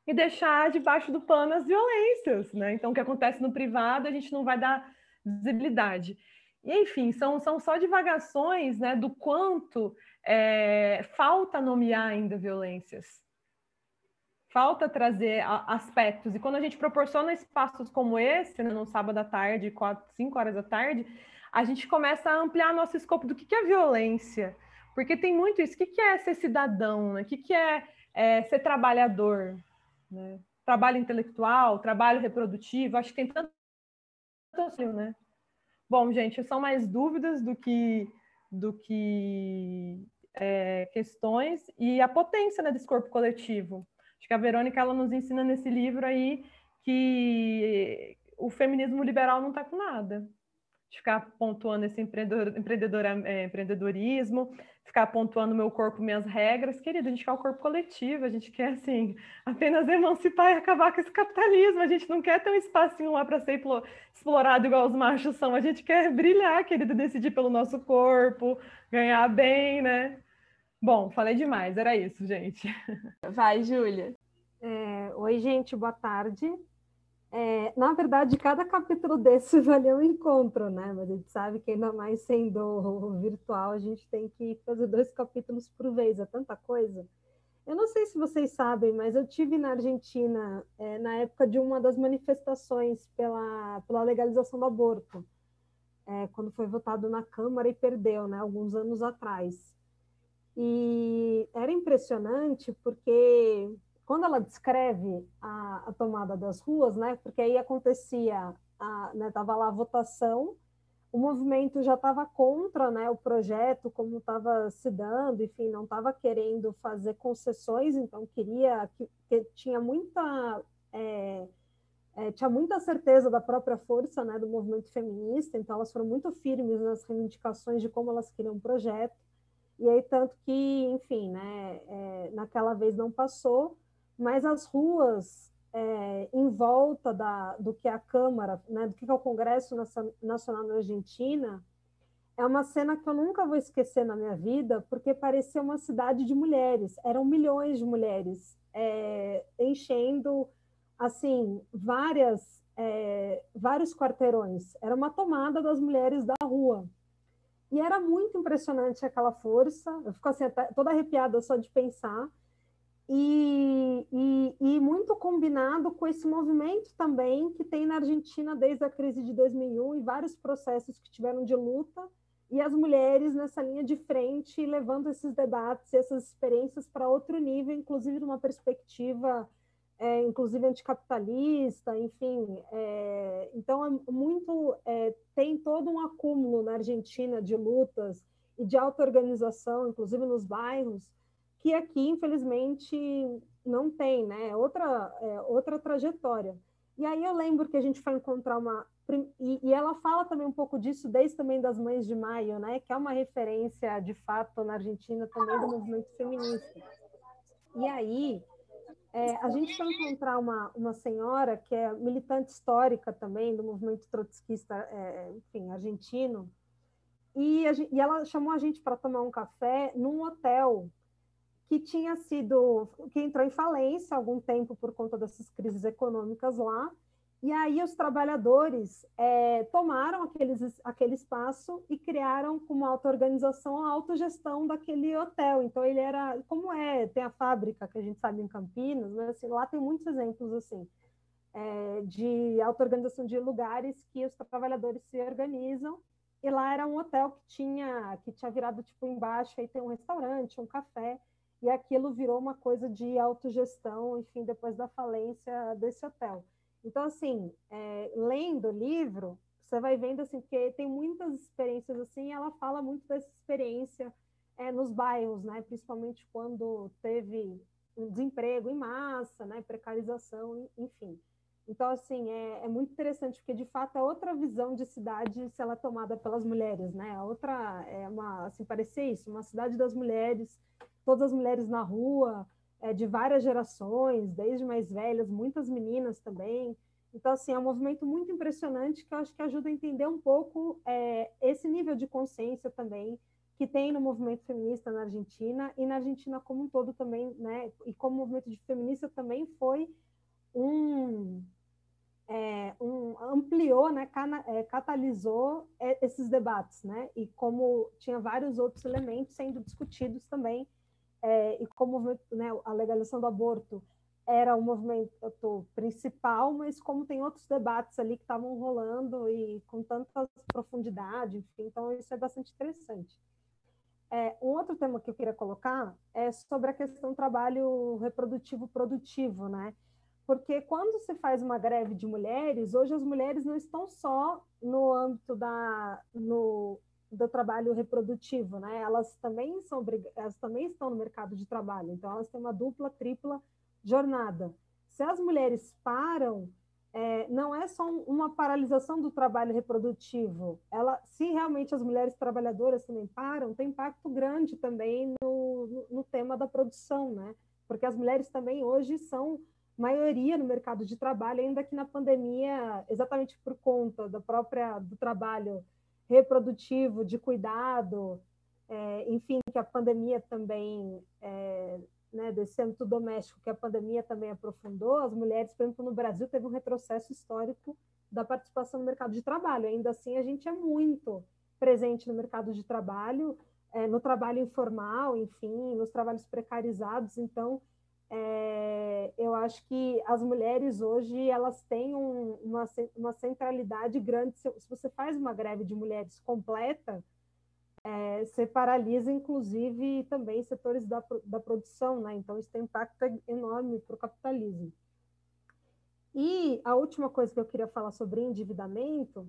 e deixar debaixo do pano as violências, né? Então, o que acontece no privado, a gente não vai dar visibilidade. E, enfim, são, são só divagações né, do quanto é, falta nomear ainda violências. Falta trazer aspectos. E quando a gente proporciona espaços como esse, né, no sábado à tarde, quatro, cinco horas da tarde, a gente começa a ampliar nosso escopo do que, que é violência. Porque tem muito isso. O que, é ser cidadão? Né? O que, é, é ser trabalhador? Né? Trabalho intelectual, trabalho reprodutivo. Acho que tem tanto né? Bom, gente, são mais dúvidas do que, do que é, questões e a potência né, desse corpo coletivo. Acho que a Verônica ela nos ensina nesse livro aí que o feminismo liberal não está com nada de ficar pontuando esse empreendedor, empreendedor, é, empreendedorismo, ficar pontuando meu corpo, minhas regras. Querido, a gente quer o corpo coletivo, a gente quer, assim, apenas emancipar e acabar com esse capitalismo. A gente não quer ter um espacinho lá para ser explorado igual os machos são. A gente quer brilhar, querido, decidir pelo nosso corpo, ganhar bem, né? Bom, falei demais, era isso, gente. Vai, Júlia. É, Oi, gente, boa tarde. É, na verdade, cada capítulo desse valeu um encontro, né? Mas a gente sabe que ainda mais sendo virtual, a gente tem que fazer dois capítulos por vez, é tanta coisa. Eu não sei se vocês sabem, mas eu tive na Argentina é, na época de uma das manifestações pela, pela legalização do aborto, é, quando foi votado na Câmara e perdeu, né? Alguns anos atrás. E era impressionante porque quando ela descreve a, a, tomada das ruas, né, porque aí acontecia, estava né, lá a votação, o movimento já estava contra né, o projeto, como estava se dando, enfim, não estava querendo fazer concessões, então queria, que, que tinha muita... É, é, tinha muita certeza da própria força né, do movimento feminista, então elas foram muito firmes nas reivindicações de como elas queriam um projeto, e aí tanto que, enfim, né, é, naquela vez não passou, mas as ruas é, em volta da, do que é a Câmara, né, do que é o Congresso Nacional na Argentina, é uma cena que eu nunca vou esquecer na minha vida, porque parecia uma cidade de mulheres, eram milhões de mulheres é, enchendo, assim, várias, é, vários quarteirões, era uma tomada das mulheres da rua, e era muito impressionante aquela força, eu fico assim, toda arrepiada só de pensar, e, e, e, muito combinado com esse movimento também que tem na Argentina desde a crise de 2001 e vários processos que tiveram de luta e as mulheres nessa linha de frente levando esses debates e essas experiências para outro nível, inclusive numa perspectiva é, inclusive anticapitalista, enfim. É, então, é muito é, tem todo um acúmulo na Argentina de lutas e de auto-organização, inclusive nos bairros, que aqui, infelizmente, não tem, né? É outra, é, outra trajetória. E aí eu lembro que a gente foi encontrar uma. E, e, ela fala também um pouco disso desde também das Mães de Maio, né? Que é uma referência, de fato, na Argentina também do movimento feminista. E aí é, a gente foi encontrar uma, uma senhora que é militante histórica também do movimento trotskista, é, enfim, argentino, e, a, e ela chamou a gente para tomar um café num hotel que tinha sido, que entrou em falência há algum tempo por conta dessas crises econômicas lá, e aí os trabalhadores é, tomaram aqueles, aquele espaço e criaram uma auto-organização, a autogestão daquele hotel. Então ele era, como é, tem a fábrica que a gente sabe em Campinas, né? Assim, lá tem muitos exemplos assim é, de auto-organização de lugares que os trabalhadores se organizam. E lá era um hotel que tinha que tinha virado tipo embaixo aí tem um restaurante, um café e aquilo virou uma coisa de autogestão, enfim, depois da falência desse hotel. Então, assim, é, lendo o livro, você vai vendo assim, que tem muitas experiências assim, ela fala muito dessa experiência é, nos bairros, né? Principalmente quando teve um desemprego em massa, né? Precarização, enfim. Então, assim, é, é, muito interessante, porque de fato é outra visão de cidade se ela é tomada pelas mulheres, né? Outra é uma, assim, parecia isso, uma cidade das mulheres, todas as mulheres na rua, é, de várias gerações, desde mais velhas, muitas meninas também. Então, assim, é um movimento muito impressionante que eu acho que ajuda a entender um pouco é, esse nível de consciência também que tem no movimento feminista na Argentina e na Argentina como um todo também, né? E como o movimento de feminista também foi um é, um, ampliou, né, cana, é, catalisou é, esses debates, né, e como tinha vários outros elementos sendo discutidos também, é, e como né, a legalização do aborto era o movimento principal, mas como tem outros debates ali que estavam rolando e com tanta profundidade, enfim, então isso é bastante interessante. É, um outro tema que eu queria colocar é sobre a questão do trabalho reprodutivo produtivo, né? Porque quando se faz uma greve de mulheres, hoje as mulheres não estão só no âmbito da, no, do trabalho reprodutivo, né? Elas também são elas também estão no mercado de trabalho, então elas têm uma dupla, tripla jornada. Se as mulheres param, é, não é só uma paralisação do trabalho reprodutivo. Ela, se realmente as mulheres trabalhadoras também param, tem impacto grande também no, no, tema da produção, né? Porque as mulheres também hoje são maioria no mercado de trabalho, ainda que na pandemia, exatamente por conta da própria do trabalho reprodutivo, de cuidado, é, enfim, que a pandemia também é, né, desse âmbito doméstico que a pandemia também aprofundou, as mulheres, por exemplo, no Brasil teve um retrocesso histórico da participação no mercado de trabalho. Ainda assim, a gente é muito presente no mercado de trabalho, é, no trabalho informal, enfim, nos trabalhos precarizados. Então, é, eu acho que as mulheres hoje elas têm um, uma, uma centralidade grande. Se, se você faz uma greve de mulheres completa, é, você paralisa, inclusive, também setores da, da produção, né? Então, isso tem impacto enorme para o capitalismo. E a última coisa que eu queria falar sobre endividamento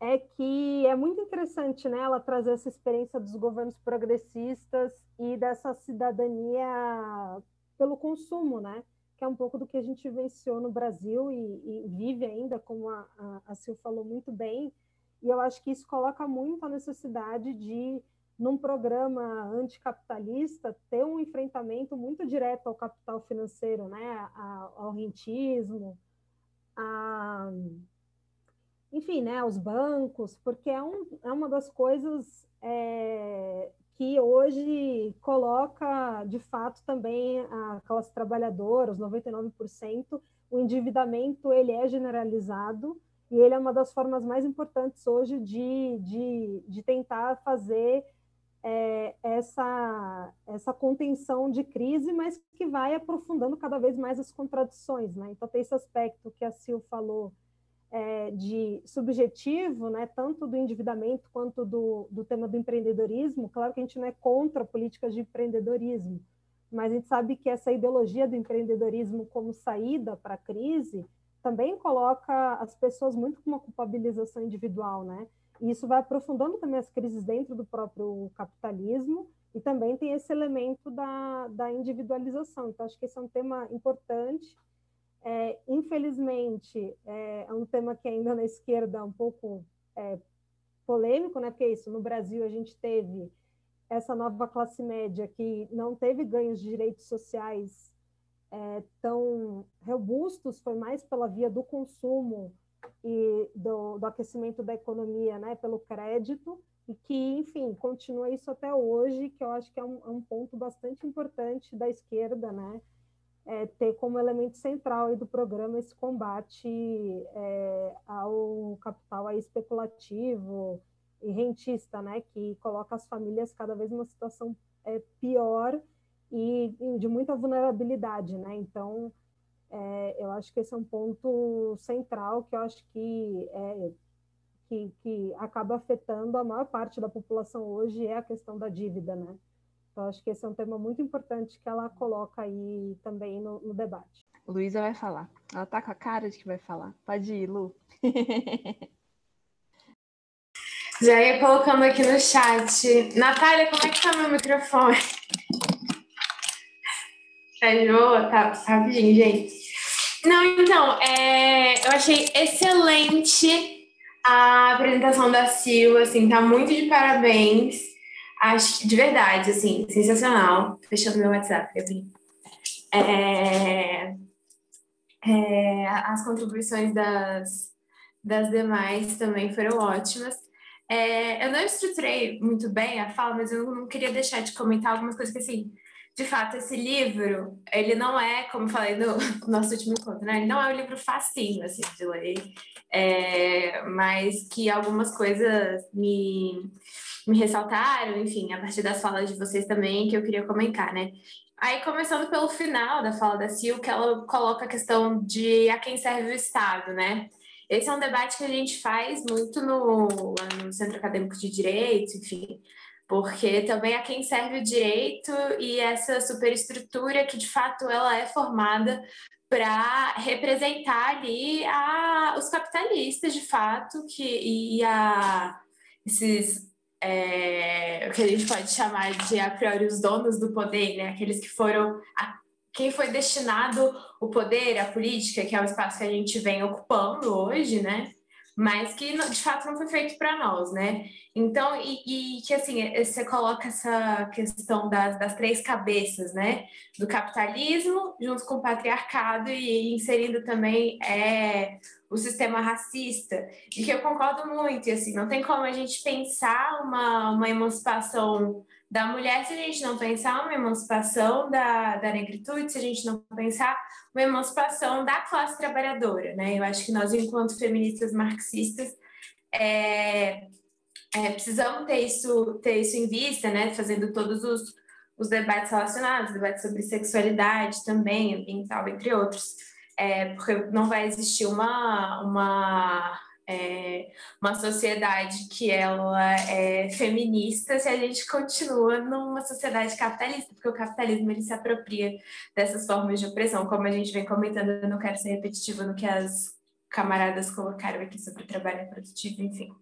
é que é muito interessante né, ela trazer essa experiência dos governos progressistas e dessa cidadania pelo consumo, né? que é um pouco do que a gente vivenciou no Brasil e, e vive ainda, como a, a, a Sil falou muito bem, e eu acho que isso coloca muito a necessidade de, num programa anticapitalista, ter um enfrentamento muito direto ao capital financeiro, né? ao rentismo, a, enfim, né? aos bancos, porque é, um, é uma das coisas é, que hoje coloca, de fato, também a classe trabalhadora, os 99%, o endividamento ele é generalizado, e ele é uma das formas mais importantes hoje de, de, de tentar fazer é, essa, essa contenção de crise, mas que vai aprofundando cada vez mais as contradições. Né? Então, tem esse aspecto que a Sil falou é, de subjetivo, né, tanto do endividamento quanto do, do tema do empreendedorismo. Claro que a gente não é contra políticas de empreendedorismo, mas a gente sabe que essa ideologia do empreendedorismo como saída para a crise também coloca as pessoas muito com uma culpabilização individual, né? E isso vai aprofundando também as crises dentro do próprio capitalismo e também tem esse elemento da, da individualização. Então, acho que esse é um tema importante. É, infelizmente, é, é, um tema que ainda na esquerda é um pouco é, polêmico, né? Porque é isso, no Brasil a gente teve essa nova classe média que não teve ganhos de direitos sociais é, tão robustos foi mais pela via do consumo e do, do, aquecimento da economia, né, pelo crédito, e que, enfim, continua isso até hoje, que eu acho que é um, é um ponto bastante importante da esquerda, né, é, ter como elemento central do programa esse combate é, ao capital especulativo e rentista, né, que coloca as famílias cada vez numa situação é, pior e, de muita vulnerabilidade, né? Então, é, eu acho que esse é um ponto central que eu acho que, é, que, que acaba afetando a maior parte da população hoje é a questão da dívida, né? Então, acho que esse é um tema muito importante que ela coloca aí também no, no debate. Luísa vai falar. Ela tá com a cara de que vai falar. Pode ir, Lu. Já ia colocando aqui no chat. Natália, como é que tá meu microfone? Tá, tá rapidinho, gente. Não, então, é, eu achei excelente a apresentação da Sil, assim, tá muito de parabéns. Acho de verdade, assim, sensacional. Fechando meu WhatsApp, Gabi. É, é, as contribuições das, das demais também foram ótimas. É, eu não estruturei muito bem a fala, mas eu não queria deixar de comentar algumas coisas que, assim, de fato, esse livro, ele não é, como eu falei no, nosso último encontro, né? Ele não é um livro facinho, assim, de ler, é, mas que algumas coisas me, me ressaltaram, enfim, a partir das falas de vocês também, que eu queria comentar, né? Aí, começando pelo final da fala da Sil, que ela coloca a questão de a quem serve o Estado, né? Esse é um debate que a gente faz muito no, no Centro Acadêmico de Direito, enfim, porque também a quem serve o direito e essa superestrutura que de fato ela é formada para representar ali a, os capitalistas de fato que e a esses é, o que a gente pode chamar de a priori os donos do poder, né? Aqueles que foram a, quem foi destinado o poder, a política, que é o espaço que a gente vem ocupando hoje, né? Mas que de fato não foi feito para nós, né? Então, e, e, que assim, é, você coloca essa questão das, das três cabeças, né? Do capitalismo junto com o patriarcado e inserindo também é, o sistema racista, e que eu concordo muito, e assim, não tem como a gente pensar uma, uma emancipação da mulher se a gente não pensar uma emancipação da, da negritude, se a gente não pensar uma emancipação da classe trabalhadora, né? Eu acho que nós, enquanto feministas marxistas, é, é, precisamos ter isso, ter isso em vista, né? Fazendo todos os, os debates relacionados, debates sobre sexualidade também, ambiental, entre outros. É, porque não vai existir uma, uma é, uma sociedade que ela é feminista se a gente continua numa sociedade capitalista, porque o capitalismo ele se apropria dessas formas de opressão, como a gente vem comentando, eu não quero ser repetitiva no que as camaradas colocaram aqui sobre o trabalho produtivo, enfim.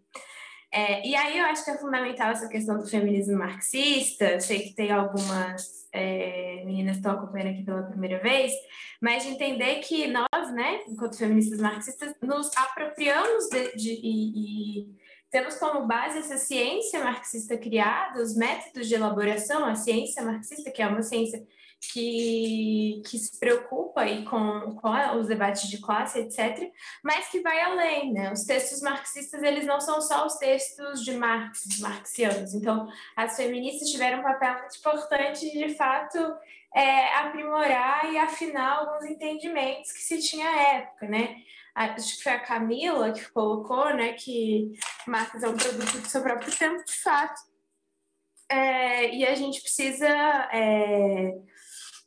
É, e aí eu acho que é fundamental essa questão do feminismo marxista, sei que tem algumas é, meninas que estão acompanhando aqui pela primeira vez, mas de entender que nós, né, enquanto feministas marxistas, nos apropriamos de, de e, e temos como base essa ciência marxista criada, os métodos de elaboração, a ciência marxista, que é uma ciência que, que se preocupa aí com, com os debates de classe, etc., mas que vai além, né? Os textos marxistas, eles não são só os textos de Marx, marxianos. Então, as feministas tiveram um papel muito importante de, de fato, é, aprimorar e afinar alguns entendimentos que se tinha à época, né? Acho que foi a Camila que colocou, né, que Marx é um produto do seu próprio tempo, de fato. É, e a gente precisa é,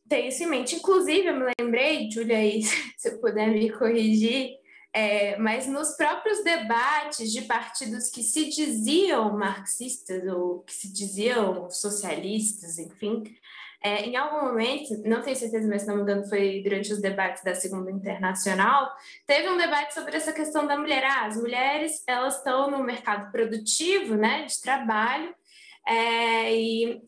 ter isso em mente. Inclusive, eu me lembrei, Júlia, aí, se puder me corrigir, é, mas nos próprios debates de partidos que se diziam marxistas ou que se diziam socialistas, enfim, é, em algum momento, não tenho certeza, mas se não me engano, foi durante os debates da Segunda Internacional, teve um debate sobre essa questão da mulher. Ah, as mulheres elas estão no mercado produtivo, né, de trabalho, é, e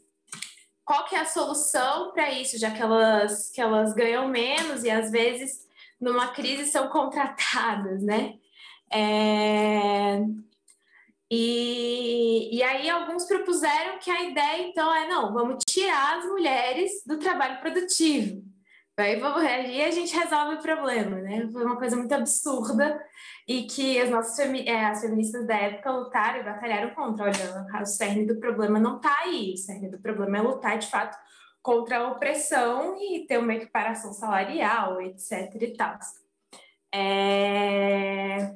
qual que é a solução para isso, já que elas, que elas ganham menos e às vezes numa crise são contratadas, né? É... E, e aí alguns propuseram que a ideia então é não, vamos tirar as mulheres do trabalho produtivo. Aí vamos reagir e a gente resolve o problema, né? Foi uma coisa muito absurda e que as nossas femi é, as feministas da época lutaram e batalharam contra. Olha, o cerne do problema não está aí, o cerne do problema é lutar de fato contra a opressão e ter uma equiparação salarial, etc. e tal. É...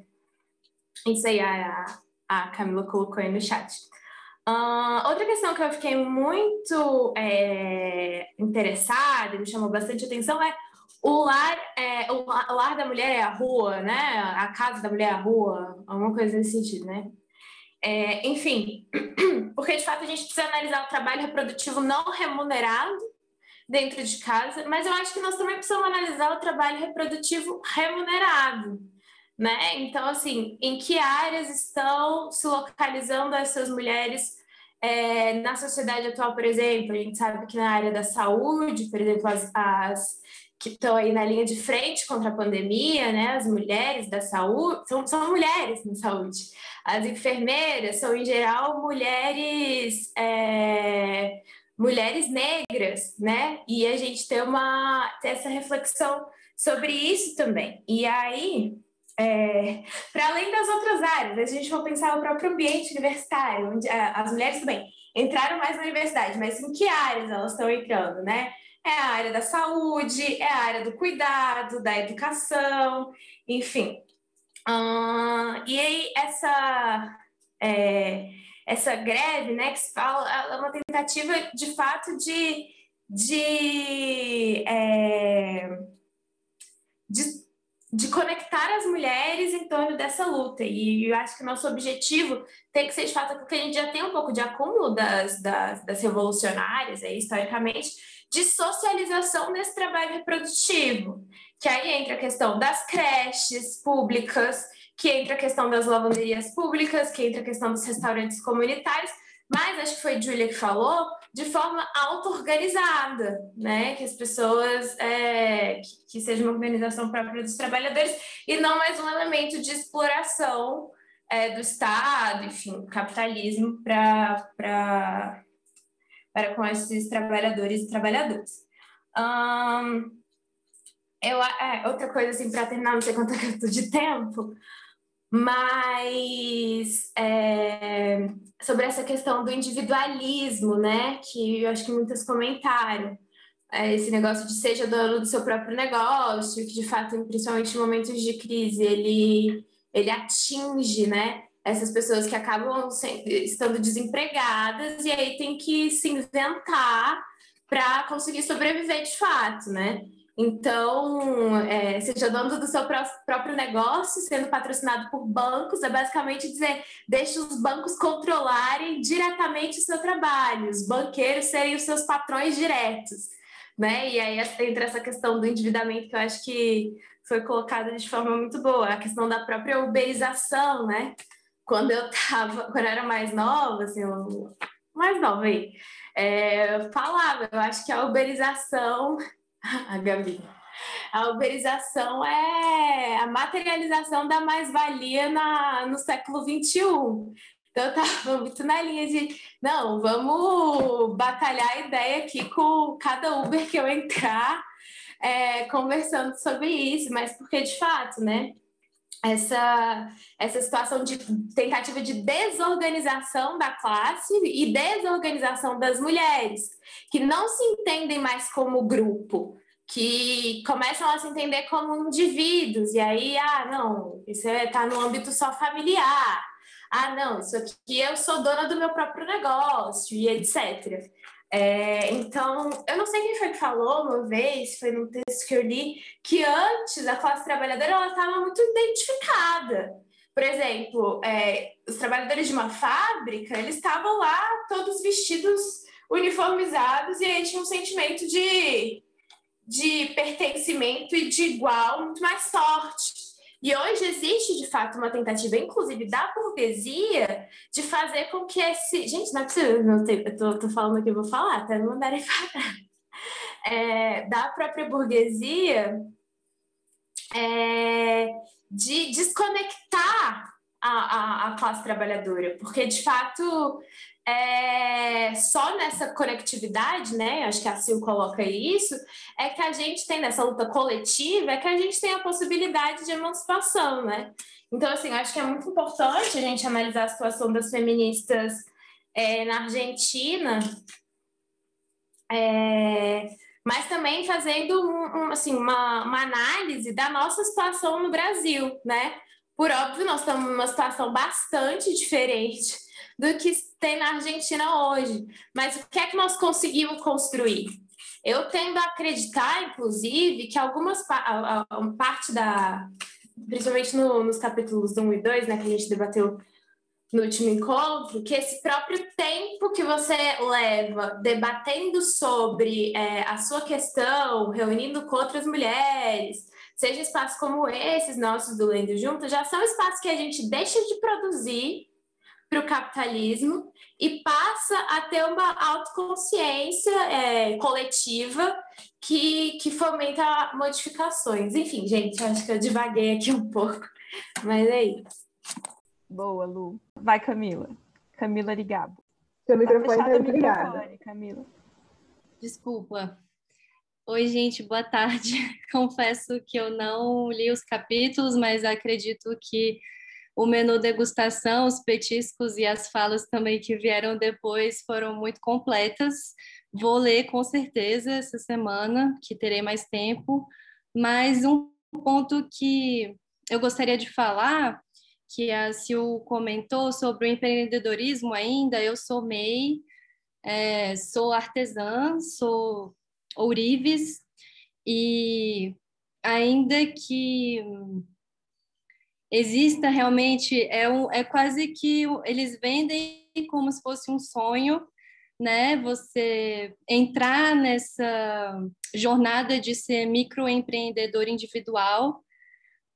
Isso aí a, a Camila colocou aí no chat. Uh, outra questão que eu fiquei muito é, interessada e me chamou bastante atenção é o lar, é, o lar da mulher é a rua, né? A casa da mulher é a rua, alguma coisa nesse sentido, né? É, enfim, porque de fato a gente precisa analisar o trabalho reprodutivo não remunerado dentro de casa, mas eu acho que nós também precisamos analisar o trabalho reprodutivo remunerado, né? Então, assim, em que áreas estão se localizando essas mulheres é, na sociedade atual, por exemplo? A gente sabe que na área da saúde, por exemplo, as, as que estão aí na linha de frente contra a pandemia, né? As mulheres da saúde, são, são mulheres na saúde. As enfermeiras são, em geral, mulheres. É, mulheres negras, né? E a gente tem uma tem essa reflexão sobre isso também. E aí é, para além das outras áreas, a gente for pensar o próprio ambiente universitário, onde as mulheres também entraram mais na universidade, mas em que áreas elas estão entrando, né? É a área da saúde, é a área do cuidado, da educação, enfim. E aí, essa, é, essa greve, né, que se fala, é uma tentativa, de fato, de, de, é, de de conectar as mulheres em torno dessa luta. E eu acho que o nosso objetivo tem que ser de fato, porque a gente já tem um pouco de acúmulo das, das, das revolucionárias, aí, historicamente, de socialização desse trabalho reprodutivo. Que aí entra a questão das creches públicas, que entra a questão das lavanderias públicas, que entra a questão dos restaurantes comunitários, mas acho que foi Júlia que falou, de forma auto-organizada, né? Que as pessoas, é, que, seja uma organização própria dos trabalhadores e não mais um elemento de exploração é, do Estado, enfim, capitalismo para para com esses trabalhadores e trabalhadoras. eu, é, outra coisa, assim, para terminar, não sei quanto é eu estou de tempo, mas é, sobre essa questão do individualismo, né, que eu acho que muitas comentaram, é, esse negócio de seja dono do seu próprio negócio, que de fato, principalmente em momentos de crise, ele, ele atinge, né, essas pessoas que acabam estando desempregadas e aí tem que se inventar para conseguir sobreviver de fato, né? Então, é, seja dono do seu próprio negócio, sendo patrocinado por bancos, é basicamente dizer: deixe os bancos controlarem diretamente o seu trabalho, os banqueiros serem os seus patrões diretos. Né? E aí entra essa questão do endividamento que eu acho que foi colocada de forma muito boa, a questão da própria uberização, né? Quando eu tava, quando eu era mais nova, assim, mais nova aí, é, eu falava, eu acho que a uberização a Gabi. A uberização é a materialização da mais-valia no século XXI. Então, eu estava muito na linha de, não, vamos batalhar a ideia aqui com cada Uber que eu entrar, é, conversando sobre isso, mas porque, de fato, né, essa, essa situação de tentativa de desorganização da classe e desorganização das mulheres, que não se entendem mais como grupo, que começam a se entender como indivíduos, e aí, ah, não, isso está é, no âmbito só familiar, ah, não, isso aqui eu sou dona do meu próprio negócio, e etc. É, então, eu não sei quem foi que falou uma vez, foi num texto que eu li, que antes a classe trabalhadora ela estava muito identificada. Por exemplo, é, os trabalhadores de uma fábrica, eles estavam lá todos vestidos, uniformizados, e aí tinha um sentimento de, de pertencimento e de igual muito mais forte. E hoje existe, de fato, uma tentativa, inclusive da burguesia, de fazer com que esse. Gente, não é possível, não sei, eu tô, tô falando aqui, eu vou falar, até não mandarem parar. É, da própria burguesia é, de desconectar a, a, a classe trabalhadora, porque de fato é, só nessa conectividade, né? Acho que a Sil coloca isso, é que a gente tem nessa luta coletiva, é que a gente tem a possibilidade de emancipação, né? Então, assim, acho que é muito importante a gente analisar a situação das feministas é, na Argentina, é, mas também fazendo um, um, assim, uma, uma análise da nossa situação no Brasil, né? Por óbvio, nós estamos numa situação bastante diferente do que tem na Argentina hoje. Mas o que é que nós conseguimos construir? Eu tendo a acreditar, inclusive, que algumas parte da. Principalmente no, nos capítulos 1 e 2, né, que a gente debateu no último encontro, que esse próprio tempo que você leva debatendo sobre é, a sua questão, reunindo com outras mulheres, seja espaços como esses nossos do Lendo Junto, já são espaços que a gente deixa de produzir para o capitalismo e passa a ter uma autoconsciência é, coletiva que, que fomenta modificações. Enfim, gente, acho que eu divaguei aqui um pouco, mas é isso. Boa, Lu. Vai, Camila. Camila Ligabo. Seu microfone tá, tá ligado. Camila. Desculpa. Oi, gente, boa tarde. Confesso que eu não li os capítulos, mas acredito que o menu degustação, os petiscos e as falas também que vieram depois foram muito completas. Vou ler com certeza essa semana, que terei mais tempo. Mas um ponto que eu gostaria de falar, que a Sil comentou sobre o empreendedorismo ainda, eu sou MEI, é, sou artesã, sou ourives, e ainda que exista realmente, é, um, é quase que eles vendem como se fosse um sonho, né? Você entrar nessa jornada de ser microempreendedor individual,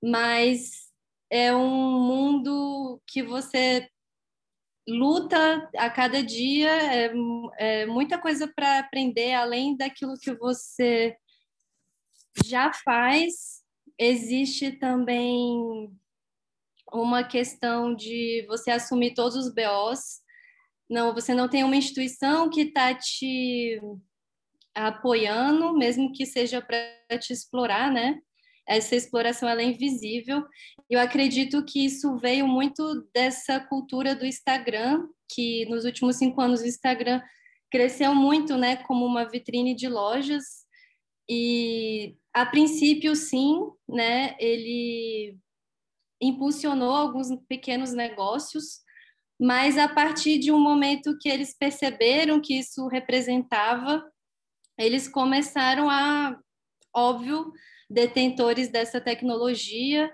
mas é um mundo que você luta a cada dia, é, é muita coisa para aprender, além daquilo que você já faz, existe também uma questão de você assumir todos os BOs. Não, você não tem uma instituição que está te apoiando, mesmo que seja para te explorar, né? essa exploração ela é invisível. Eu acredito que isso veio muito dessa cultura do Instagram, que nos últimos cinco anos o Instagram cresceu muito, né, como uma vitrine de lojas. E a princípio, sim, né, ele impulsionou alguns pequenos negócios, mas a partir de um momento que eles perceberam que isso representava, eles começaram a, óbvio, detentores dessa tecnologia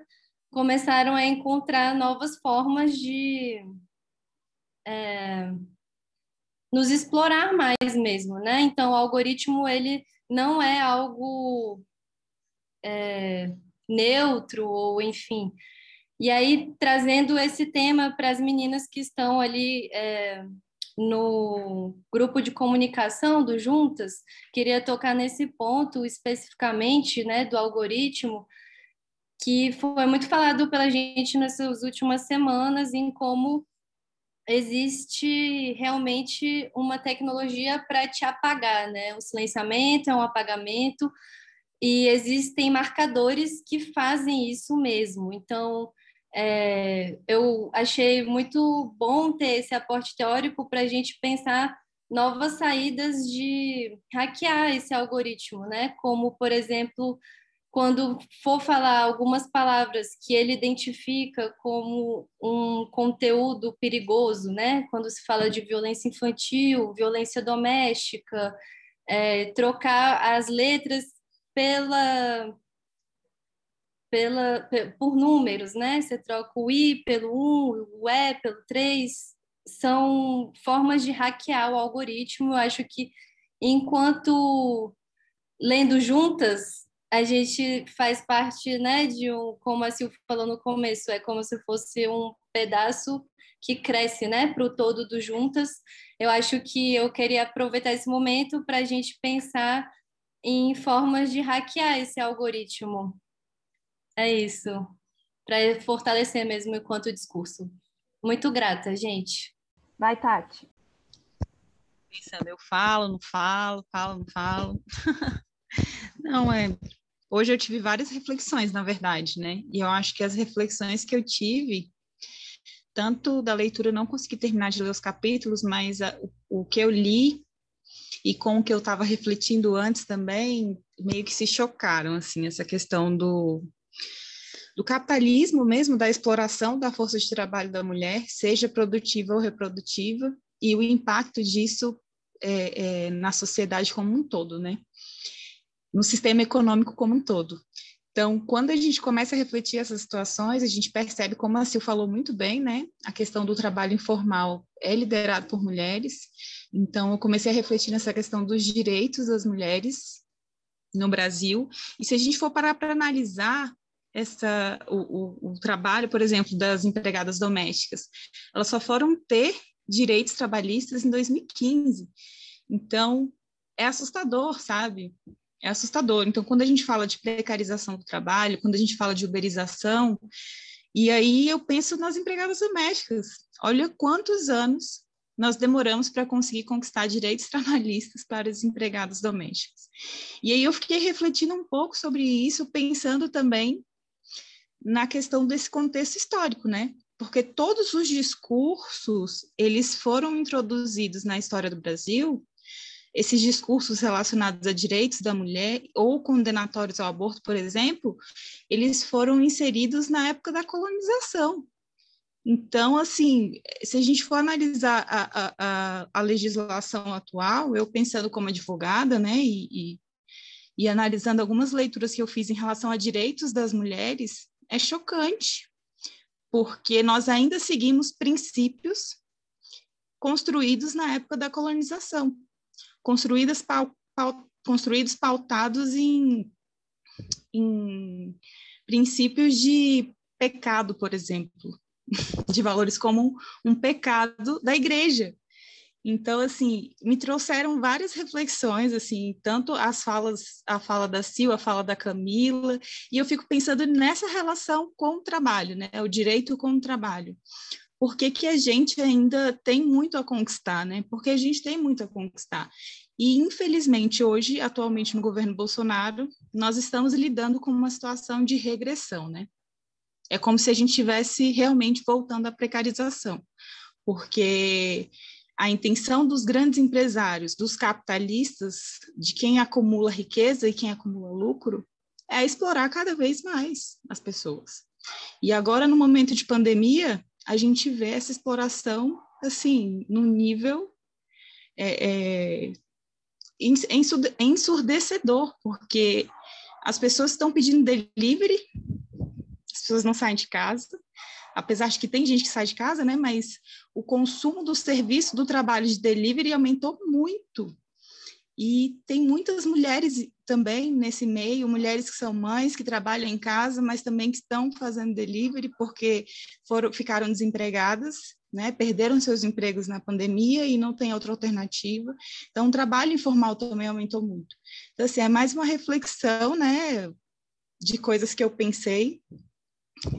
começaram a encontrar novas formas de é, nos explorar mais mesmo, né? Então, o algoritmo ele não é algo é, neutro ou enfim. E aí trazendo esse tema para as meninas que estão ali é, no grupo de comunicação do Juntas, queria tocar nesse ponto especificamente, né, do algoritmo, que foi muito falado pela gente nessas últimas semanas em como existe realmente uma tecnologia para te apagar, né? O silenciamento é um apagamento e existem marcadores que fazem isso mesmo. Então, é, eu achei muito bom ter esse aporte teórico para a gente pensar novas saídas de hackear esse algoritmo, né? Como, por exemplo, quando for falar algumas palavras que ele identifica como um conteúdo perigoso, né? Quando se fala de violência infantil, violência doméstica, é, trocar as letras pela pela, por números, né? Você troca o I pelo 1, o E pelo 3, são formas de hackear o algoritmo. Eu acho que enquanto lendo juntas, a gente faz parte, né, de um, como a Silvia falou no começo, é como se fosse um pedaço que cresce, né, para o todo do juntas. Eu acho que eu queria aproveitar esse momento para a gente pensar em formas de hackear esse algoritmo. É isso. Para fortalecer mesmo enquanto discurso. Muito grata, gente. Vai, Tati. Pensando, eu falo, não falo, falo, não falo. não, é. Hoje eu tive várias reflexões, na verdade, né? E eu acho que as reflexões que eu tive, tanto da leitura, eu não consegui terminar de ler os capítulos, mas a, o, o que eu li e com o que eu estava refletindo antes também, meio que se chocaram, assim, essa questão do, do capitalismo mesmo, da exploração da força de trabalho da mulher, seja produtiva ou reprodutiva, e o impacto disso é, é, na sociedade como um todo, né? No sistema econômico como um todo. Então, quando a gente começa a refletir essas situações, a gente percebe, como a Sil falou muito bem, né? A questão do trabalho informal é liderado por mulheres. Então, eu comecei a refletir nessa questão dos direitos das mulheres no Brasil. E se a gente for parar para analisar essa, o, o, o trabalho, por exemplo, das empregadas domésticas. Elas só foram ter direitos trabalhistas em 2015. Então, é assustador, sabe? É assustador. Então, quando a gente fala de precarização do trabalho, quando a gente fala de uberização, e aí eu penso nas empregadas domésticas. Olha quantos anos nós demoramos para conseguir conquistar direitos trabalhistas para os empregados domésticos. E aí eu fiquei refletindo um pouco sobre isso, pensando também na questão desse contexto histórico, né? Porque todos os discursos, eles foram introduzidos na história do Brasil, esses discursos relacionados a direitos da mulher ou condenatórios ao aborto, por exemplo, eles foram inseridos na época da colonização. Então, assim, se a gente for analisar a, a, a legislação atual, eu pensando como advogada, né, e, e, e analisando algumas leituras que eu fiz em relação a direitos das mulheres, é chocante, porque nós ainda seguimos princípios construídos na época da colonização, construídos, construídos pautados em, em princípios de pecado, por exemplo, de valores como um pecado da igreja. Então, assim, me trouxeram várias reflexões, assim, tanto as falas, a fala da Sil, a fala da Camila, e eu fico pensando nessa relação com o trabalho, né? O direito com o trabalho. Por que, que a gente ainda tem muito a conquistar, né? Porque a gente tem muito a conquistar. E, infelizmente, hoje, atualmente no governo Bolsonaro, nós estamos lidando com uma situação de regressão, né? É como se a gente estivesse realmente voltando à precarização, porque a intenção dos grandes empresários, dos capitalistas, de quem acumula riqueza e quem acumula lucro, é explorar cada vez mais as pessoas. E agora, no momento de pandemia, a gente vê essa exploração, assim, num nível é, é, ensurdecedor, porque as pessoas estão pedindo delivery pessoas não saem de casa, apesar de que tem gente que sai de casa, né? Mas o consumo do serviço do trabalho de delivery aumentou muito. E tem muitas mulheres também nesse meio, mulheres que são mães, que trabalham em casa, mas também que estão fazendo delivery porque foram, ficaram desempregadas, né? perderam seus empregos na pandemia e não tem outra alternativa. Então, o trabalho informal também aumentou muito. Então, assim, é mais uma reflexão né, de coisas que eu pensei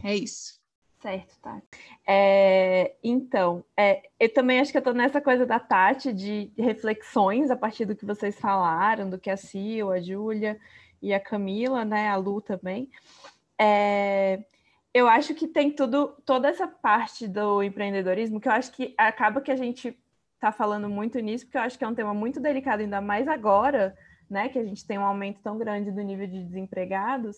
é isso. Certo, Tati. É, então, é, eu também acho que eu estou nessa coisa da Tati de reflexões a partir do que vocês falaram, do que a Sil, a Júlia e a Camila, né, a Lu também. É, eu acho que tem tudo, toda essa parte do empreendedorismo que eu acho que acaba que a gente está falando muito nisso, porque eu acho que é um tema muito delicado, ainda mais agora, né, que a gente tem um aumento tão grande do nível de desempregados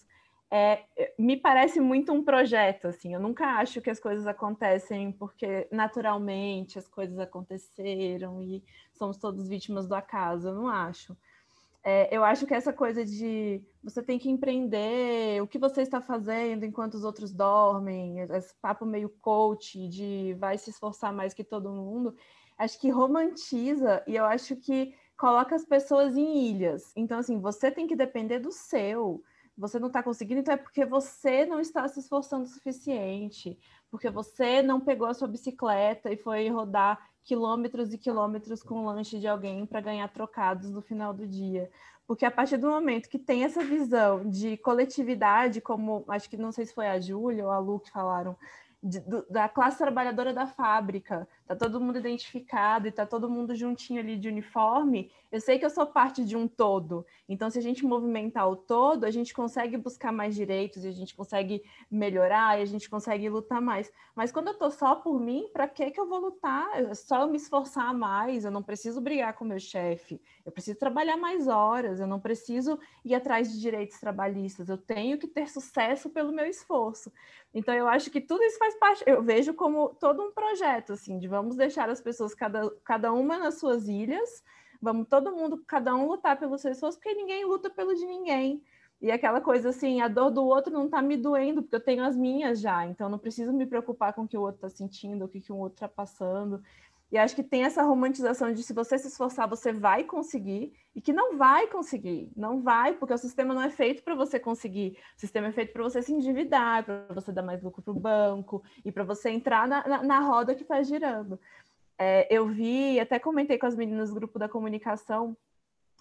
é, me parece muito um projeto, assim, eu nunca acho que as coisas acontecem porque naturalmente as coisas aconteceram e somos todos vítimas do acaso, eu não acho. É, eu acho que essa coisa de você tem que empreender, o que você está fazendo enquanto os outros dormem, esse papo meio coach de vai se esforçar mais que todo mundo, acho que romantiza e eu acho que coloca as pessoas em ilhas. Então, assim, você tem que depender do seu, você não está conseguindo, então é porque você não está se esforçando o suficiente, porque você não pegou a sua bicicleta e foi rodar quilômetros e quilômetros com o lanche de alguém para ganhar trocados no final do dia. Porque a partir do momento que tem essa visão de coletividade, como acho que não sei se foi a Júlia ou a Lu que falaram, de, do, da classe trabalhadora da fábrica, tá todo mundo identificado e tá todo mundo juntinho ali de uniforme, eu sei que eu sou parte de um todo. Então, se a gente movimentar o todo, a gente consegue buscar mais direitos, a gente consegue melhorar, e a gente consegue lutar mais. Mas quando eu tô só por mim, para que que eu vou lutar? É só eu me esforçar mais, eu não preciso brigar com meu chefe, eu preciso trabalhar mais horas, eu não preciso ir atrás de direitos trabalhistas, eu tenho que ter sucesso pelo meu esforço. Então, eu acho que tudo isso faz parte, eu vejo como todo um projeto, assim, de vamos deixar as pessoas, cada, cada uma nas suas ilhas, vamos todo mundo, cada um lutar pelos seus esforços, porque ninguém luta pelo de ninguém. E aquela coisa assim, a dor do outro não está me doendo, porque eu tenho as minhas já, então não preciso me preocupar com o que o outro está sentindo, o que, que o outro está passando. E acho que tem essa romantização de se você se esforçar, você vai conseguir, e que não vai conseguir, não vai, porque o sistema não é feito para você conseguir, o sistema é feito para você se endividar, para você dar mais lucro para o banco, e para você entrar na, na, na roda que está girando. É, eu vi, até comentei com as meninas do grupo da comunicação,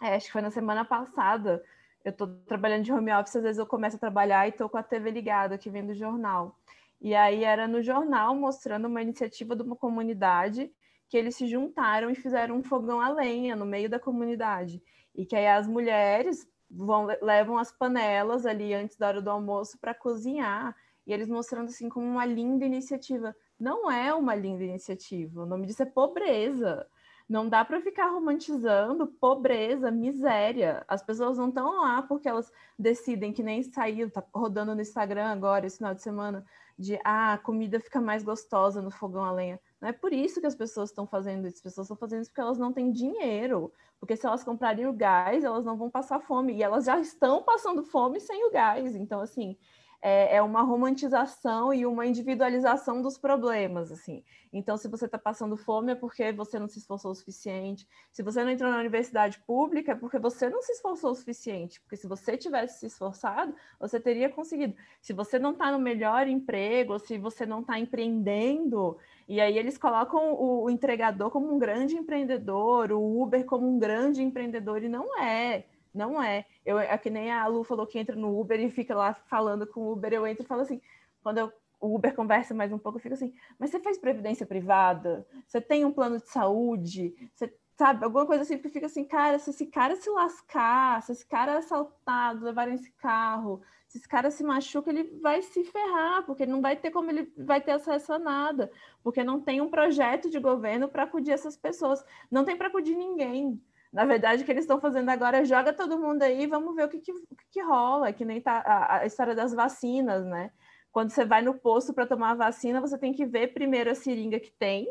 é, acho que foi na semana passada, eu estou trabalhando de home office, às vezes eu começo a trabalhar e estou com a TV ligada, que vem do jornal. E aí era no jornal mostrando uma iniciativa de uma comunidade que eles se juntaram e fizeram um fogão a lenha no meio da comunidade. E que aí as mulheres vão, levam as panelas ali antes da hora do almoço para cozinhar. E eles mostrando assim como uma linda iniciativa. Não é uma linda iniciativa, o nome disso é pobreza. Não dá para ficar romantizando pobreza, miséria. As pessoas não estão lá porque elas decidem que nem saiu, tá rodando no Instagram agora, esse final de semana, de ah, a comida fica mais gostosa no fogão a lenha. Não é por isso que as pessoas estão fazendo isso. As pessoas estão fazendo isso porque elas não têm dinheiro. Porque se elas comprarem o gás, elas não vão passar fome. E elas já estão passando fome sem o gás. Então, assim, é, é uma romantização e uma individualização dos problemas, assim. Então, se você está passando fome é porque você não se esforçou o suficiente. Se você não entrou na universidade pública é porque você não se esforçou o suficiente. Porque se você tivesse se esforçado, você teria conseguido. Se você não está no melhor emprego, se você não está empreendendo, e aí eles colocam o entregador como um grande empreendedor, o Uber como um grande empreendedor, e não é. Não é. Eu, é que nem a Lu falou que entra no Uber e fica lá falando com o Uber. Eu entro e falo assim, quando eu, o Uber conversa mais um pouco, eu fico assim, mas você fez previdência privada? Você tem um plano de saúde? Você sabe, alguma coisa assim, que fica assim, cara, se esse cara se lascar, se esse cara é assaltado, levarem esse carro, se esse cara se machuca, ele vai se ferrar, porque não vai ter como ele vai ter acesso a nada, porque não tem um projeto de governo para acudir essas pessoas, não tem para acudir ninguém. Na verdade, o que eles estão fazendo agora é joga todo mundo aí, vamos ver o que, que, que, rola, que nem tá a, a, história das vacinas, né? Quando você vai no posto para tomar a vacina, você tem que ver primeiro a seringa que tem,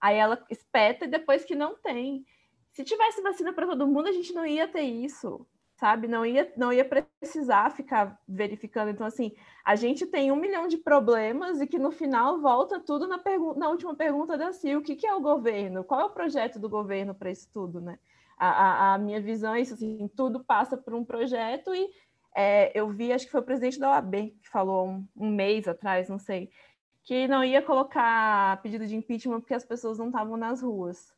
aí ela espeta e depois que não tem. Se tivesse vacina para todo mundo, a gente não ia ter isso, sabe? Não ia, não ia precisar ficar verificando. Então, assim, a gente tem um milhão de problemas e que no final volta tudo na, na última pergunta da CIL: o que, que é o governo? Qual é o projeto do governo para isso tudo, né? A, a, minha visão é isso, assim, tudo passa por um projeto e é, eu vi, acho que foi o presidente da OAB que falou um, um, mês atrás, não sei, que não ia colocar pedido de impeachment porque as pessoas não estavam nas ruas.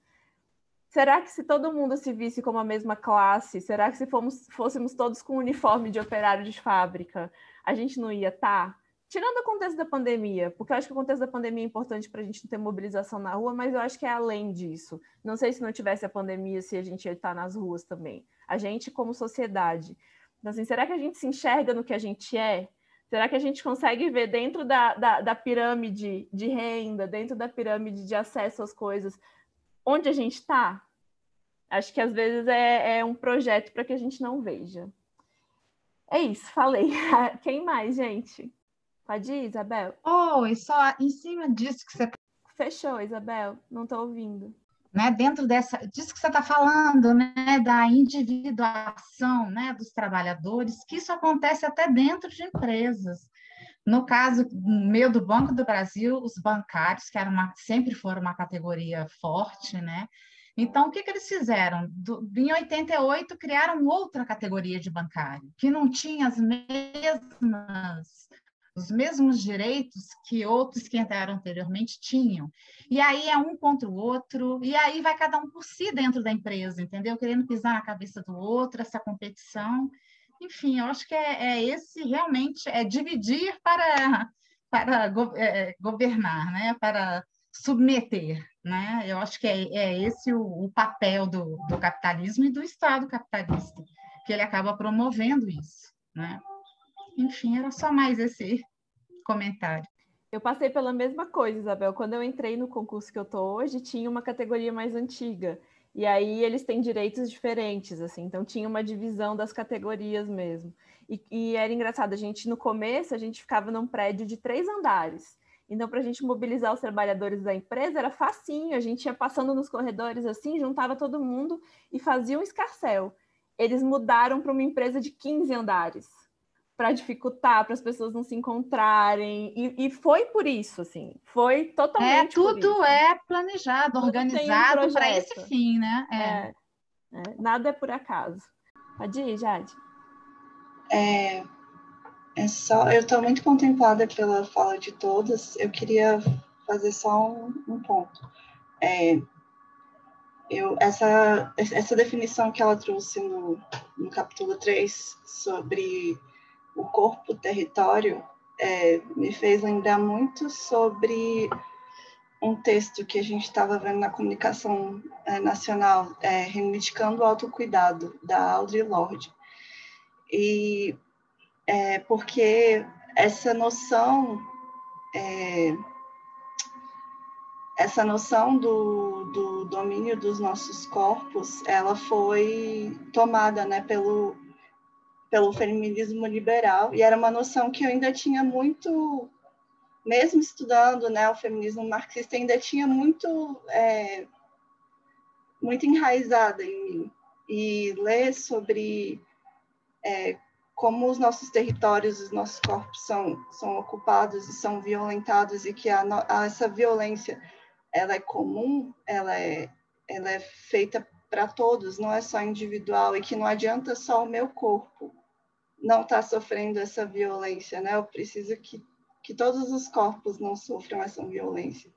Será que se todo mundo se visse como a mesma classe, será que se fomos, fôssemos todos com uniforme de operário de fábrica, a gente não ia estar? Tá? Tirando o contexto da pandemia, porque eu acho que o contexto da pandemia é importante para a gente não ter mobilização na rua, mas eu acho que é além disso. Não sei se não tivesse a pandemia, se a gente ia estar nas ruas também. A gente, como sociedade. Então, assim, será que a gente se enxerga no que a gente é? Será que a gente consegue ver dentro da, da, da pirâmide de renda, dentro da pirâmide de acesso às coisas, onde a gente está? Acho que às vezes é, é um projeto para que a gente não veja. É isso, falei. Quem mais, gente? Pode ir, Isabel? Oi, só em cima disso que você. Fechou, Isabel. Não estou ouvindo. Né, dentro dessa, disso que você está falando, né, da individuação né, dos trabalhadores, que isso acontece até dentro de empresas. No caso meu do Banco do Brasil, os bancários, que era uma, sempre foram uma categoria forte, né? Então, o que, que eles fizeram? Do, em 88, criaram outra categoria de bancário, que não tinha as mesmas os mesmos direitos que outros que entraram anteriormente tinham. E aí é um contra o outro, e aí vai cada um por si dentro da empresa, entendeu? Querendo pisar na cabeça do outro, essa competição. Enfim, eu acho que é, é esse realmente, é dividir para, para go, é, governar, né? para submeter. Né? Eu acho que é, é esse o, o papel do, do capitalismo e do Estado capitalista, que ele acaba promovendo isso. Né? Enfim, era só mais esse comentário. Eu passei pela mesma coisa, Isabel. Quando eu entrei no concurso que eu tô hoje, tinha uma categoria mais antiga. E aí eles têm direitos diferentes, assim. Então tinha uma divisão das categorias mesmo. E, e era engraçado, a gente no começo a gente ficava num prédio de três andares. Então, para a gente mobilizar os trabalhadores da empresa era facinho, a gente ia passando nos corredores assim, juntava todo mundo e fazia um escarcel. Eles mudaram para uma empresa de 15 andares para dificultar, para as pessoas não se encontrarem. E, e, foi por isso, assim, foi totalmente. É, tudo é planejado, tudo organizado um para esse fim, né? É. É, é. Nada é por acaso. Pode ir, Jade. É, é só, eu estou muito contemplada pela fala de todas. Eu queria fazer só um, um ponto. É, eu, essa, essa definição que ela trouxe no, no capítulo 3 sobre o corpo território é, me fez lembrar muito sobre um texto que a gente estava vendo na comunicação é, nacional, é, reivindicando o autocuidado, da Audre Lorde. E é, porque essa noção é, essa noção do, do domínio dos nossos corpos, ela foi tomada, né, pelo pelo feminismo liberal e era uma noção que eu ainda tinha muito, mesmo estudando, né, o feminismo marxista ainda tinha muito é, muito enraizada em mim. E ler sobre é, como os nossos territórios, os nossos corpos são, são ocupados e são violentados e que a, a, essa violência ela é comum, ela é, ela é feita para todos, não é só individual, e que não adianta só o meu corpo não estar tá sofrendo essa violência, né? Eu preciso que, que todos os corpos não sofram essa violência.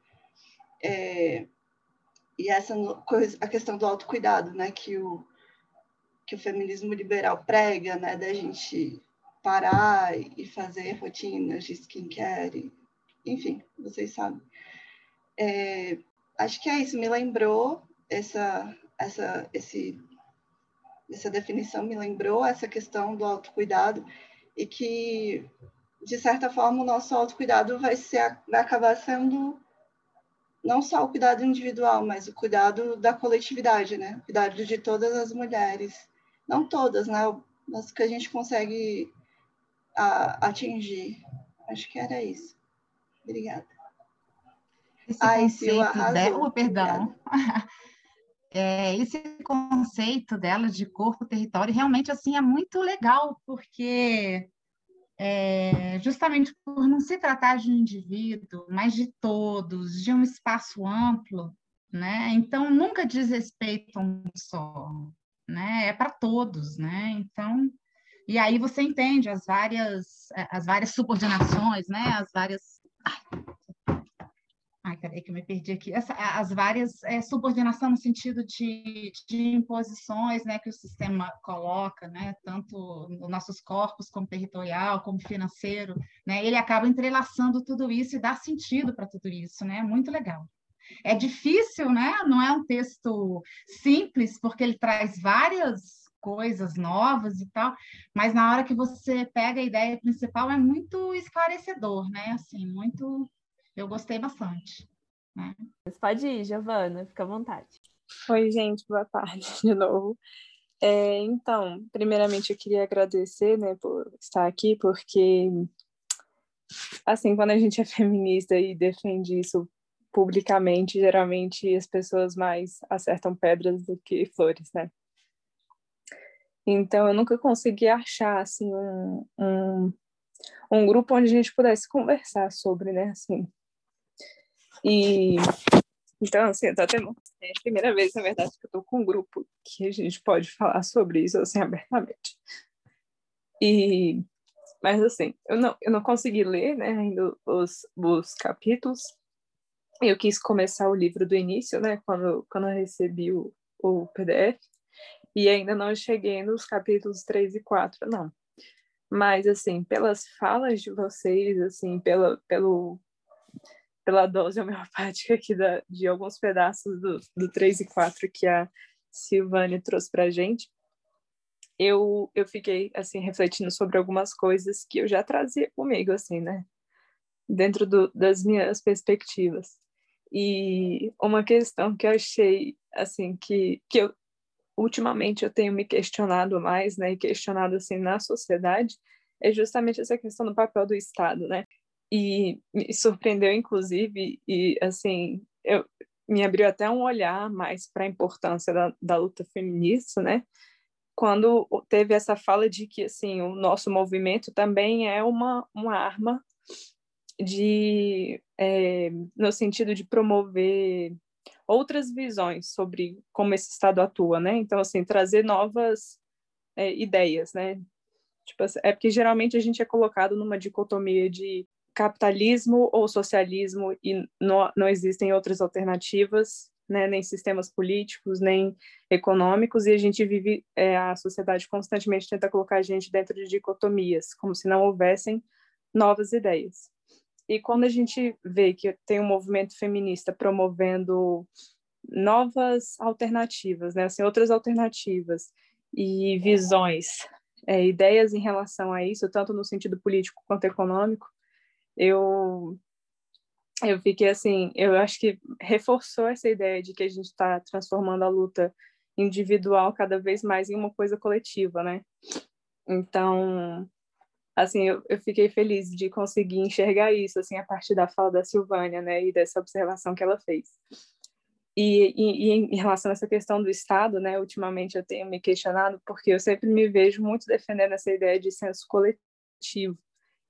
É, e essa coisa, a questão do autocuidado, né? Que o, que o feminismo liberal prega, né? Da gente parar e fazer rotinas de skincare, enfim, vocês sabem. É, acho que é isso, me lembrou essa, essa, esse, essa definição, me lembrou essa questão do autocuidado e que, de certa forma, o nosso autocuidado vai, ser, vai acabar sendo não só o cuidado individual, mas o cuidado da coletividade, né? O cuidado de todas as mulheres. Não todas, né? Mas que a gente consegue a, atingir. Acho que era isso. Obrigada. Esse Ai, conceito dela, oh, perdão. É, esse conceito dela de corpo, território, realmente assim é muito legal, porque é, justamente por não se tratar de um indivíduo, mas de todos, de um espaço amplo, né? Então nunca diz respeito a um só, né? É para todos, né? Então e aí você entende as várias as várias subordinações, né? As várias peraí que eu me perdi aqui. Essa, as várias é, subordinação no sentido de, de imposições né, que o sistema coloca, né, tanto nos nossos corpos, como territorial, como financeiro, né, ele acaba entrelaçando tudo isso e dá sentido para tudo isso, né? Muito legal. É difícil, né? Não é um texto simples, porque ele traz várias coisas novas e tal, mas na hora que você pega a ideia principal é muito esclarecedor, né? Assim, muito eu gostei bastante. Né? Pode ir, Giovana, fica à vontade. Oi, gente, boa tarde de novo. É, então, primeiramente eu queria agradecer, né, por estar aqui, porque, assim, quando a gente é feminista e defende isso publicamente, geralmente as pessoas mais acertam pedras do que flores, né? Então, eu nunca consegui achar, assim, um, um, um grupo onde a gente pudesse conversar sobre, né, assim, e então, assim, tô até é a primeira vez, na verdade, que eu tô com um grupo que a gente pode falar sobre isso assim abertamente. E mas assim, eu não eu não consegui ler, né, ainda os, os capítulos. Eu quis começar o livro do início, né, quando quando eu recebi o, o PDF. E ainda não cheguei nos capítulos 3 e 4, não. Mas assim, pelas falas de vocês, assim, pela pelo pela dose homeopática aqui da, de alguns pedaços do, do 3 e 4 que a Silvane trouxe para a gente, eu, eu fiquei, assim, refletindo sobre algumas coisas que eu já trazia comigo, assim, né? Dentro do, das minhas perspectivas. E uma questão que eu achei, assim, que, que eu, ultimamente eu tenho me questionado mais, né? E questionado, assim, na sociedade, é justamente essa questão do papel do Estado, né? E me surpreendeu inclusive e assim eu me abriu até um olhar mais para a importância da, da luta feminista, né? Quando teve essa fala de que assim o nosso movimento também é uma, uma arma de é, no sentido de promover outras visões sobre como esse estado atua, né? Então assim trazer novas é, ideias, né? Tipo, é porque geralmente a gente é colocado numa dicotomia de capitalismo ou socialismo e não, não existem outras alternativas, né, nem sistemas políticos, nem econômicos, e a gente vive, é, a sociedade constantemente tenta colocar a gente dentro de dicotomias, como se não houvessem novas ideias. e quando a gente vê que tem um movimento feminista promovendo novas alternativas, né, assim, outras alternativas e visões, é, ideias em relação a isso, tanto no sentido político quanto econômico, eu eu fiquei assim, eu acho que reforçou essa ideia de que a gente está transformando a luta individual cada vez mais em uma coisa coletiva, né? Então, assim, eu, eu fiquei feliz de conseguir enxergar isso, assim, a partir da fala da Silvânia, né, e dessa observação que ela fez. E, e, e, em relação a essa questão do Estado, né, ultimamente eu tenho me questionado porque eu sempre me vejo muito defendendo essa ideia de senso coletivo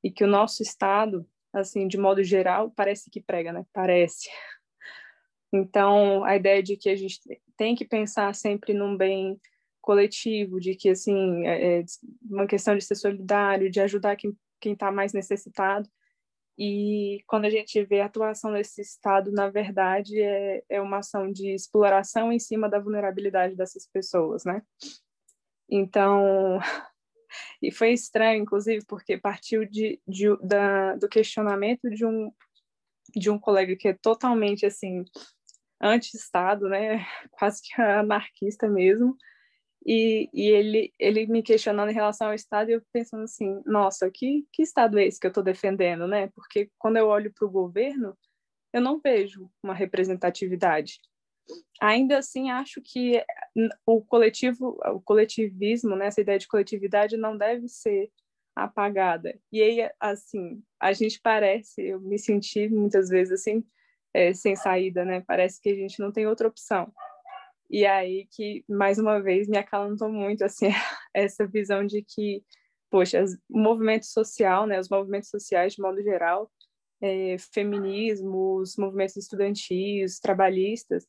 e que o nosso Estado, assim, de modo geral, parece que prega, né? Parece. Então, a ideia de que a gente tem que pensar sempre num bem coletivo, de que, assim, é, é uma questão de ser solidário, de ajudar quem está mais necessitado. E quando a gente vê a atuação desse Estado, na verdade, é, é uma ação de exploração em cima da vulnerabilidade dessas pessoas, né? Então, e foi estranho, inclusive, porque partiu de, de da, do questionamento de um, de um colega que é totalmente, assim, anti-Estado, né? Quase que anarquista mesmo, e, e ele, ele me questionando em relação ao Estado, e eu pensando assim, nossa, que, que Estado é esse que eu estou defendendo, né? Porque quando eu olho para o governo, eu não vejo uma representatividade. Ainda assim, acho que o coletivo, o coletivismo, né, essa ideia de coletividade não deve ser apagada. E aí, assim, a gente parece, eu me senti muitas vezes assim, é, sem saída, né? Parece que a gente não tem outra opção. E aí que, mais uma vez, me acalantou muito, assim, essa visão de que, poxa, o movimento social, né, os movimentos sociais de modo geral, é, feminismo, os movimentos estudantis, trabalhistas,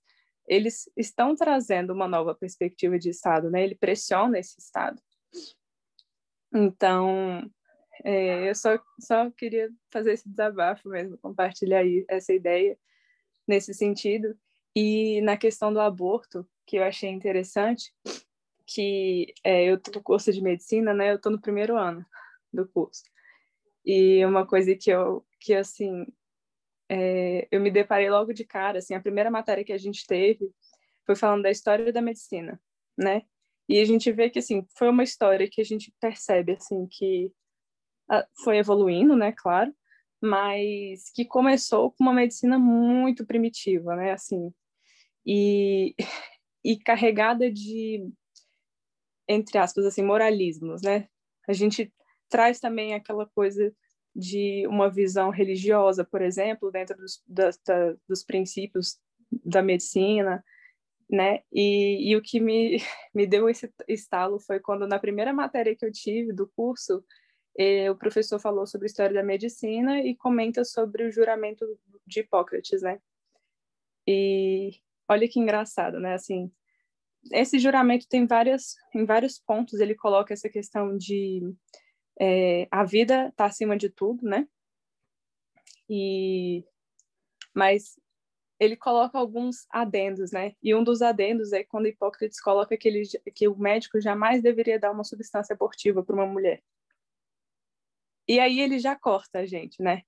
eles estão trazendo uma nova perspectiva de Estado, né? Ele pressiona esse Estado. Então, é, eu só, só queria fazer esse desabafo mesmo, compartilhar aí essa ideia nesse sentido. E na questão do aborto, que eu achei interessante, que é, eu tô no curso de medicina, né? Eu tô no primeiro ano do curso. E uma coisa que eu, que assim, é, eu me deparei logo de cara, assim, a primeira matéria que a gente teve foi falando da história da medicina, né? E a gente vê que, assim, foi uma história que a gente percebe, assim, que foi evoluindo, né, claro, mas que começou com uma medicina muito primitiva, né, assim, e, e carregada de, entre aspas, assim, moralismos, né? A gente traz também aquela coisa de uma visão religiosa, por exemplo, dentro dos, da, da, dos princípios da medicina, né? E, e o que me, me deu esse estalo foi quando, na primeira matéria que eu tive do curso, eh, o professor falou sobre história da medicina e comenta sobre o juramento de Hipócrates, né? E, olha que engraçado, né? Assim, esse juramento tem várias, em vários pontos ele coloca essa questão de é, a vida está acima de tudo, né? E mas ele coloca alguns adendos, né? E um dos adendos é quando Hipócrates coloca que, ele, que o médico jamais deveria dar uma substância abortiva para uma mulher. E aí ele já corta a gente, né?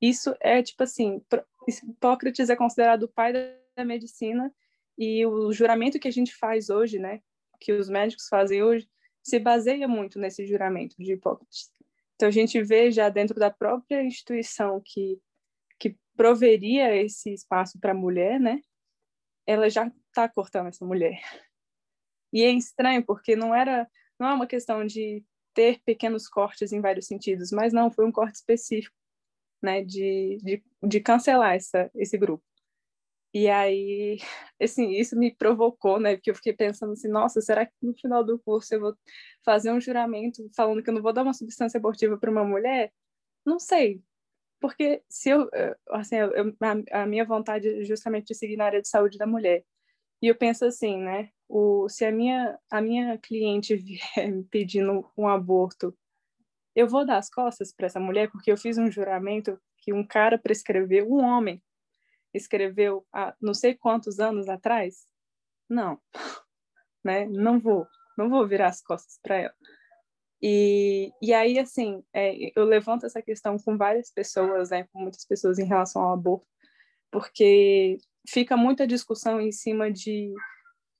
Isso é tipo assim, Hipócrates é considerado o pai da medicina e o juramento que a gente faz hoje, né, que os médicos fazem hoje, se baseia muito nesse juramento de Hipócrates. Então a gente vê já dentro da própria instituição que que proveria esse espaço para a mulher, né? Ela já está cortando essa mulher. E é estranho porque não era não é uma questão de ter pequenos cortes em vários sentidos, mas não foi um corte específico, né? De, de, de cancelar essa, esse grupo. E aí, assim, isso me provocou, né? Porque eu fiquei pensando assim, nossa, será que no final do curso eu vou fazer um juramento falando que eu não vou dar uma substância abortiva para uma mulher? Não sei. Porque se eu, assim, eu, a, a, minha vontade é justamente de seguir na área de saúde da mulher. E eu penso assim, né? O, se a minha, a minha cliente vier me pedindo um aborto, eu vou dar as costas para essa mulher porque eu fiz um juramento que um cara prescreveu, um homem escreveu há não sei quantos anos atrás? Não, né? Não vou, não vou virar as costas para ela. E, e aí, assim, é, eu levanto essa questão com várias pessoas, né, com muitas pessoas em relação ao aborto, porque fica muita discussão em cima de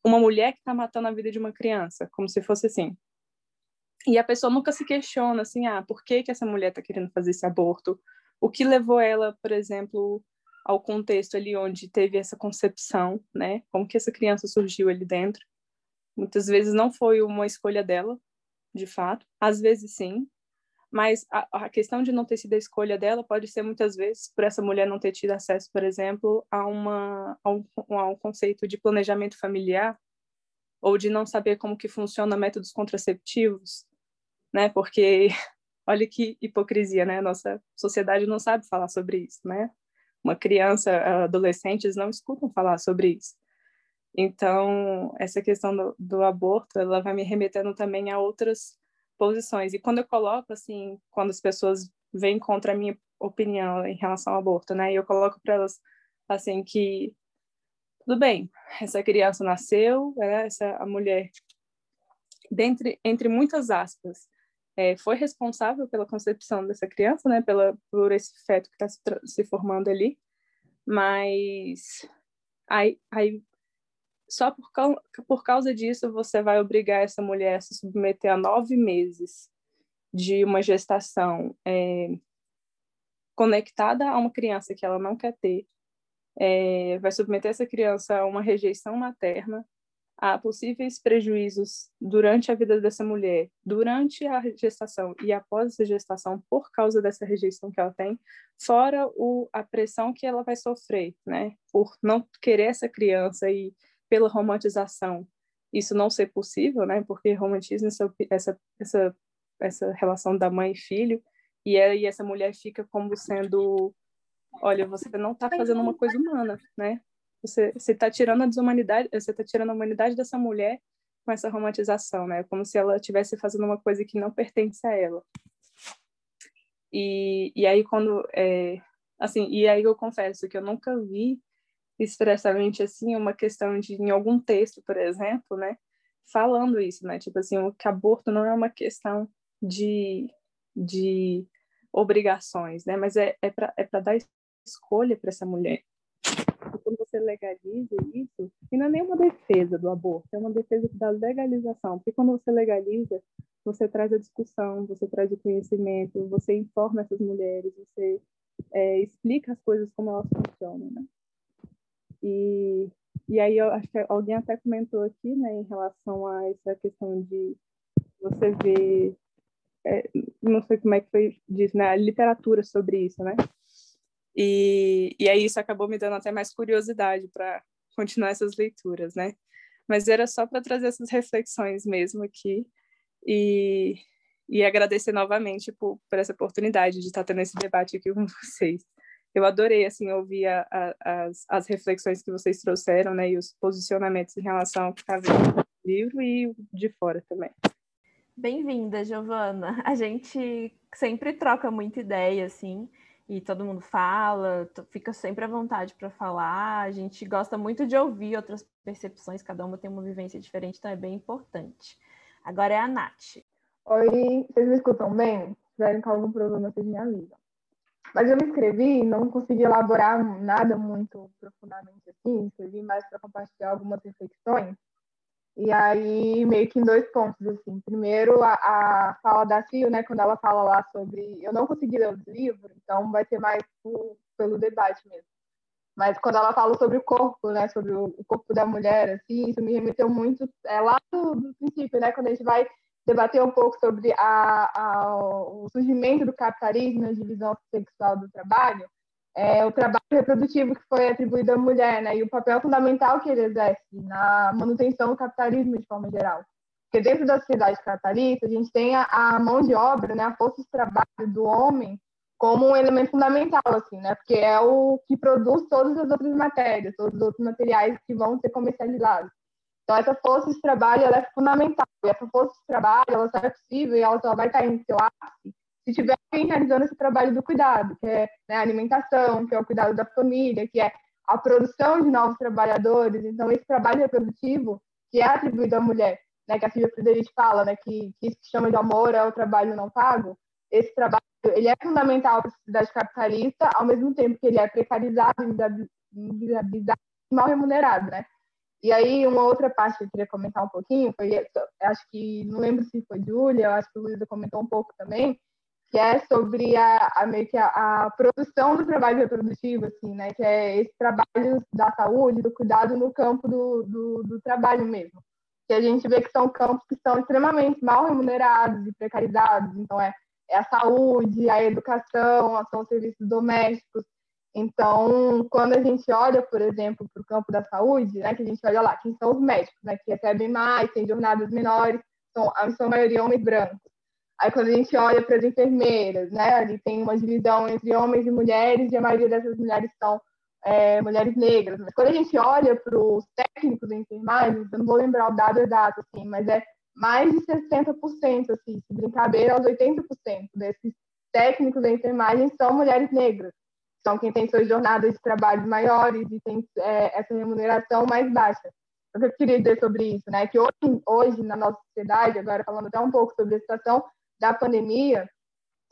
uma mulher que está matando a vida de uma criança, como se fosse assim. E a pessoa nunca se questiona, assim, ah, por que, que essa mulher está querendo fazer esse aborto? O que levou ela, por exemplo, ao contexto ali onde teve essa concepção, né? Como que essa criança surgiu ali dentro? Muitas vezes não foi uma escolha dela, de fato. Às vezes sim, mas a, a, questão de não ter sido a escolha dela pode ser muitas vezes por essa mulher não ter tido acesso, por exemplo, a, uma, a, um, a um conceito de planejamento familiar ou de não saber como que funciona métodos contraceptivos, né? Porque olha que hipocrisia, né? Nossa sociedade não sabe falar sobre isso, né? Uma criança, adolescentes não escutam falar sobre isso. Então, essa questão do, do aborto, ela vai me remetendo também a outras posições. E quando eu coloco, assim, quando as pessoas vêm contra a minha opinião em relação ao aborto, né? Eu coloco para elas, assim, que tudo bem, essa criança nasceu, né? essa a mulher, dentre, entre muitas aspas, é, foi responsável pela concepção dessa criança, né? Pela, por esse feto que está se, se formando ali. Mas aí, aí só por, por causa disso você vai obrigar essa mulher a se submeter a nove meses de uma gestação é, conectada a uma criança que ela não quer ter, é, vai submeter essa criança a uma rejeição materna, a possíveis prejuízos durante a vida dessa mulher, durante a gestação e após essa gestação, por causa dessa rejeição que ela tem, fora o, a pressão que ela vai sofrer, né, por não querer essa criança e pela romantização isso não ser possível, né? Porque romantiza essa, essa, essa, relação da mãe e filho, e aí essa mulher fica como sendo, olha, você não está fazendo uma coisa humana, né? Você está tirando a desumanidade, você está tirando a humanidade dessa mulher com essa romantização, né? Como se ela estivesse fazendo uma coisa que não pertence a ela. E, e aí quando, é, assim, e aí eu confesso que eu nunca vi expressamente assim uma questão de em algum texto, por exemplo, né, falando isso, né, tipo assim, que aborto não é uma questão de de obrigações, né, mas é é para é dar escolha para essa mulher. E quando você legaliza isso, e não é nenhuma defesa do aborto, é uma defesa da legalização, porque quando você legaliza, você traz a discussão, você traz o conhecimento, você informa essas mulheres, você é, explica as coisas como elas funcionam, né? E, e aí eu acho que alguém até comentou aqui, né, em relação a essa questão de você ver, é, não sei como é que foi dito, né, a literatura sobre isso, né? E, e aí isso acabou me dando até mais curiosidade para continuar essas leituras, né? Mas era só para trazer essas reflexões mesmo aqui e, e agradecer novamente por, por essa oportunidade de estar tendo esse debate aqui com vocês eu adorei assim ouvir a, a, as, as reflexões que vocês trouxeram, né, e os posicionamentos em relação ao que está vendo no livro e de fora também. Bem-vinda, Giovana. A gente sempre troca muita ideia, assim, e todo mundo fala, fica sempre à vontade para falar. A gente gosta muito de ouvir outras percepções, cada uma tem uma vivência diferente, então é bem importante. Agora é a Nath. Oi, vocês me escutam bem? Se tiverem algum problema, vocês me avisam. Mas eu me inscrevi, não consegui elaborar nada muito profundamente assim, escrevi mais para compartilhar algumas reflexões. E aí, meio que em dois pontos, assim. Primeiro, a, a fala da Cio, né, quando ela fala lá sobre... Eu não consegui ler o livro, então vai ser mais por, pelo debate mesmo. Mas quando ela fala sobre o corpo, né, sobre o, o corpo da mulher, assim, isso me remeteu muito é, lá do, do princípio, né, quando a gente vai debater um pouco sobre a, a, o surgimento do capitalismo na divisão sexual do trabalho, é, o trabalho reprodutivo que foi atribuído à mulher, né, e o papel fundamental que ele exerce na manutenção do capitalismo de forma geral. Porque dentro da sociedade capitalista, a gente tem a, a mão de obra, né, a força de trabalho do homem como um elemento fundamental, assim, né, porque é o que produz todas as outras matérias, todos os outros materiais que vão ser comercializados. Então, essa força de trabalho ela é fundamental. E essa força de trabalho ela só é possível e ela só vai estar em seu ápice se tiver realizando esse trabalho do cuidado, que é né, a alimentação, que é o cuidado da família, que é a produção de novos trabalhadores. Então, esse trabalho reprodutivo que é atribuído à mulher, né, que a Silvia Frederic fala, né, que, que isso que chama de amor é o trabalho não pago, esse trabalho ele é fundamental para a sociedade capitalista, ao mesmo tempo que ele é precarizado, inviabilizado e mal remunerado, né? E aí, uma outra parte que eu queria comentar um pouquinho, foi, acho que, não lembro se foi Júlia, acho que o Luísa comentou um pouco também, que é sobre a, a meio que a, a, produção do trabalho reprodutivo, assim, né? Que é esse trabalho da saúde, do cuidado no campo do, do, do trabalho mesmo. Que a gente vê que são campos que são extremamente mal remunerados e precarizados. Então, é, é a saúde, a educação, são os serviços domésticos. Então, quando a gente olha, por exemplo, para o campo da saúde, né, que a gente olha lá, quem são os médicos, né, que recebem mais, têm jornadas menores, são, a sua maioria homens brancos. Aí, quando a gente olha para as enfermeiras, né, ali tem uma divisão entre homens e mulheres, e a maioria dessas mulheres são é, mulheres negras. Mas quando a gente olha para os técnicos de enfermagem, eu não vou lembrar o dado exato, assim, mas é mais de 60%, assim, se brincadeira, aos 80% desses técnicos de enfermagem são mulheres negras são quem tem suas jornadas de trabalho maiores e tem é, essa remuneração mais baixa. O que eu queria dizer sobre isso, né? Que hoje, hoje, na nossa sociedade, agora falando até um pouco sobre a situação da pandemia,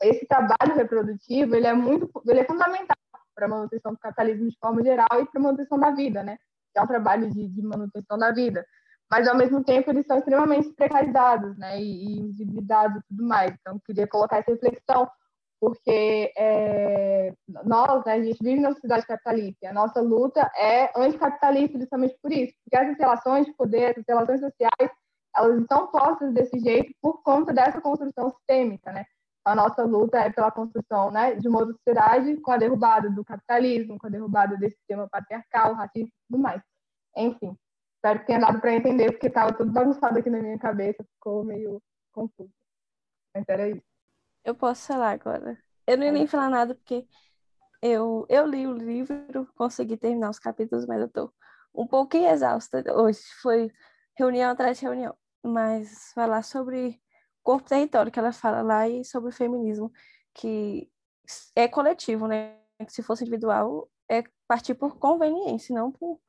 esse trabalho reprodutivo, ele é muito, ele é fundamental para a manutenção do capitalismo de forma geral e para a manutenção da vida, né? É um trabalho de, de, manutenção da vida. Mas, ao mesmo tempo, eles são extremamente precarizados, né? E, e invisibilizados e tudo mais. Então, queria colocar essa reflexão porque é, nós, né, a gente vive na sociedade capitalista, a nossa luta é anticapitalista justamente por isso, porque essas relações de poder, essas relações sociais, elas estão postas desse jeito por conta dessa construção sistêmica, né? A nossa luta é pela construção né, de uma sociedade com a derrubada do capitalismo, com a derrubada desse sistema patriarcal, racista e tudo mais. Enfim, espero que tenha dado para entender, porque estava tudo bagunçado aqui na minha cabeça, ficou meio confuso. Mas era isso. Eu posso falar agora. Eu não ia nem falar nada porque eu, eu li o livro, consegui terminar os capítulos, mas eu tô um pouquinho exausta hoje. Foi reunião atrás de reunião. Mas falar sobre corpo território que ela fala lá e sobre o feminismo, que é coletivo, né? Se fosse individual, é partir por conveniência, não por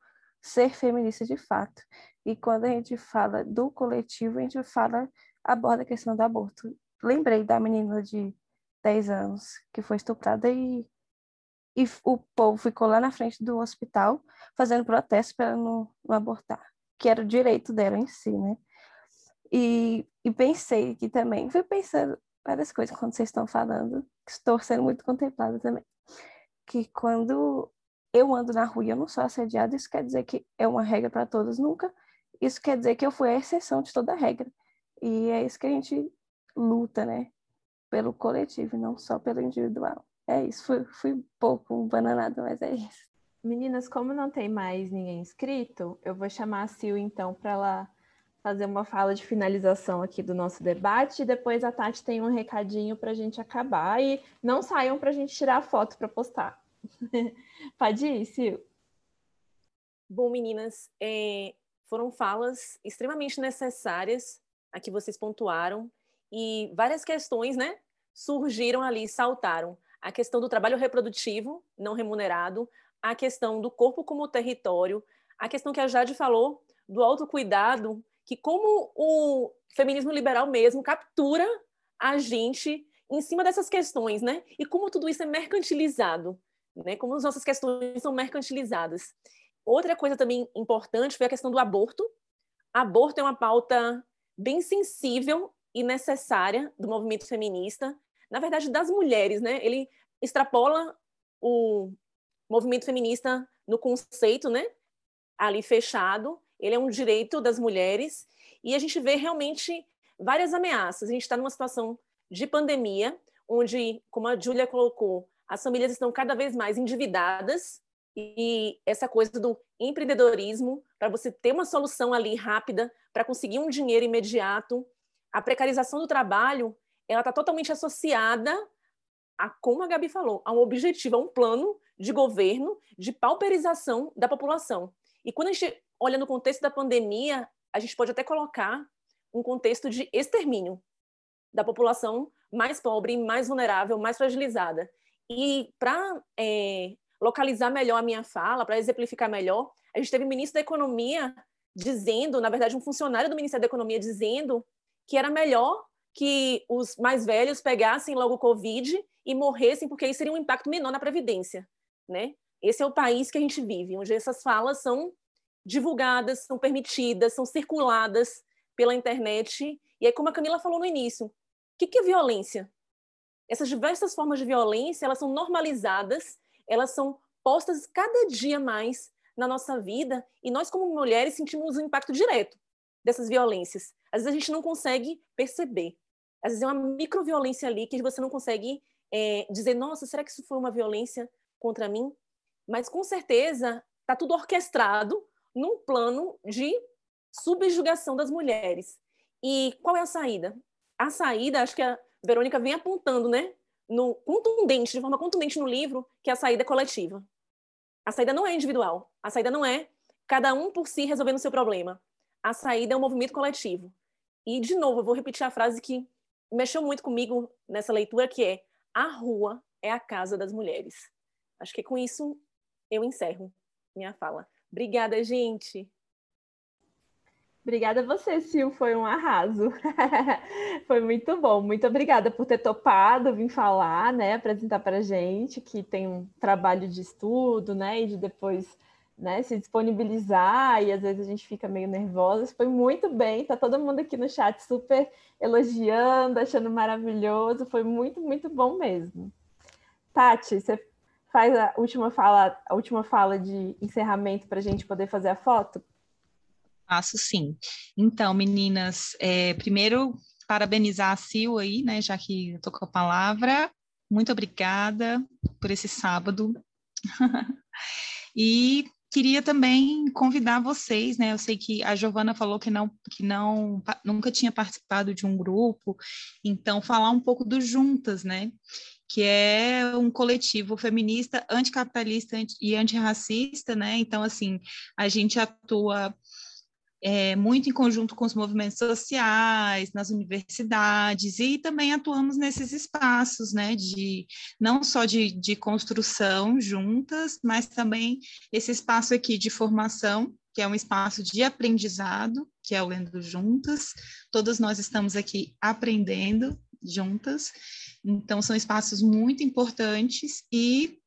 ser feminista de fato. E quando a gente fala do coletivo, a gente fala, aborda a questão do aborto lembrei da menina de 10 anos que foi estuprada e, e o povo ficou lá na frente do hospital fazendo protesto para não, não abortar, que era o direito dela em si, né? E, e pensei aqui também, fui pensando várias coisas quando vocês estão falando, estou sendo muito contemplada também, que quando eu ando na rua e eu não sou assediada, isso quer dizer que é uma regra para todos nunca, isso quer dizer que eu fui a exceção de toda regra. E é isso que a gente luta, né? Pelo coletivo, não só pelo individual. É isso, fui, fui pouco bananada, mas é isso. Meninas, como não tem mais ninguém inscrito, eu vou chamar a Sil então para ela fazer uma fala de finalização aqui do nosso debate e depois a Tati tem um recadinho para a gente acabar e não saiam para a gente tirar a foto para postar. Pode ir, Sil. Bom, meninas, é, foram falas extremamente necessárias a que vocês pontuaram e várias questões, né, surgiram ali, saltaram. A questão do trabalho reprodutivo não remunerado, a questão do corpo como território, a questão que a Jade falou do autocuidado, que como o feminismo liberal mesmo captura a gente em cima dessas questões, né? E como tudo isso é mercantilizado, né? Como as nossas questões são mercantilizadas. Outra coisa também importante foi a questão do aborto. Aborto é uma pauta bem sensível e necessária do movimento feminista, na verdade, das mulheres, né? Ele extrapola o movimento feminista no conceito, né? Ali fechado, ele é um direito das mulheres e a gente vê realmente várias ameaças. A gente está numa situação de pandemia, onde, como a Júlia colocou, as famílias estão cada vez mais endividadas e essa coisa do empreendedorismo para você ter uma solução ali rápida para conseguir um dinheiro imediato a precarização do trabalho ela está totalmente associada a, como a Gabi falou, a um objetivo, a um plano de governo de pauperização da população. E quando a gente olha no contexto da pandemia, a gente pode até colocar um contexto de extermínio da população mais pobre, mais vulnerável, mais fragilizada. E para é, localizar melhor a minha fala, para exemplificar melhor, a gente teve o ministro da Economia dizendo, na verdade, um funcionário do Ministério da Economia dizendo que era melhor que os mais velhos pegassem logo o Covid e morressem, porque aí seria um impacto menor na Previdência. Né? Esse é o país que a gente vive, onde essas falas são divulgadas, são permitidas, são circuladas pela internet. E é como a Camila falou no início, o que, que é violência? Essas diversas formas de violência, elas são normalizadas, elas são postas cada dia mais na nossa vida e nós como mulheres sentimos o um impacto direto dessas violências. Às vezes a gente não consegue perceber. Às vezes é uma microviolência ali que você não consegue é, dizer, nossa, será que isso foi uma violência contra mim? Mas com certeza está tudo orquestrado num plano de subjugação das mulheres. E qual é a saída? A saída, acho que a Verônica vem apontando, né? No contundente, de forma contundente no livro, que a saída é coletiva. A saída não é individual. A saída não é cada um por si resolvendo o seu problema. A saída é um movimento coletivo. E, de novo, eu vou repetir a frase que mexeu muito comigo nessa leitura, que é a rua é a casa das mulheres. Acho que com isso eu encerro minha fala. Obrigada, gente. Obrigada a você, Sil, foi um arraso. foi muito bom. Muito obrigada por ter topado vir falar, né, apresentar para gente que tem um trabalho de estudo, né, e de depois, né, se disponibilizar e às vezes a gente fica meio nervosa. Foi muito bem. Tá todo mundo aqui no chat super elogiando, achando maravilhoso. Foi muito, muito bom mesmo. Tati, você faz a última fala, a última fala de encerramento para a gente poder fazer a foto? Faço sim. Então, meninas, é, primeiro parabenizar a Sil aí, né, já que eu tô com a palavra. Muito obrigada por esse sábado. e queria também convidar vocês, né? Eu sei que a Giovana falou que não, que não, nunca tinha participado de um grupo, então falar um pouco do Juntas, né? Que é um coletivo feminista, anticapitalista e antirracista, né? Então, assim, a gente atua é, muito em conjunto com os movimentos sociais, nas universidades, e também atuamos nesses espaços, né, de não só de, de construção juntas, mas também esse espaço aqui de formação, que é um espaço de aprendizado, que é o Lendo Juntas. Todas nós estamos aqui aprendendo juntas, então são espaços muito importantes e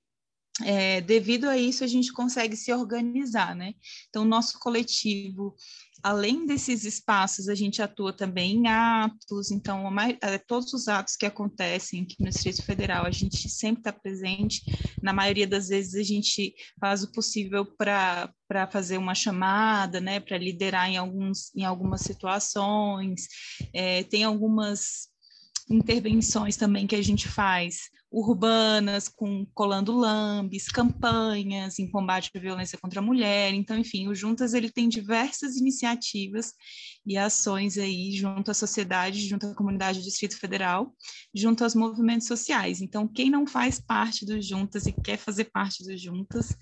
é, devido a isso, a gente consegue se organizar, né? Então, nosso coletivo, além desses espaços, a gente atua também em atos, então, a, todos os atos que acontecem aqui no Distrito Federal, a gente sempre está presente, na maioria das vezes a gente faz o possível para fazer uma chamada, né, para liderar em, alguns, em algumas situações, é, tem algumas intervenções também que a gente faz urbanas, com colando lambes, campanhas em combate à violência contra a mulher. Então, enfim, o Juntas ele tem diversas iniciativas e ações aí junto à sociedade, junto à comunidade do Distrito Federal, junto aos movimentos sociais. Então, quem não faz parte do Juntas e quer fazer parte do Juntas,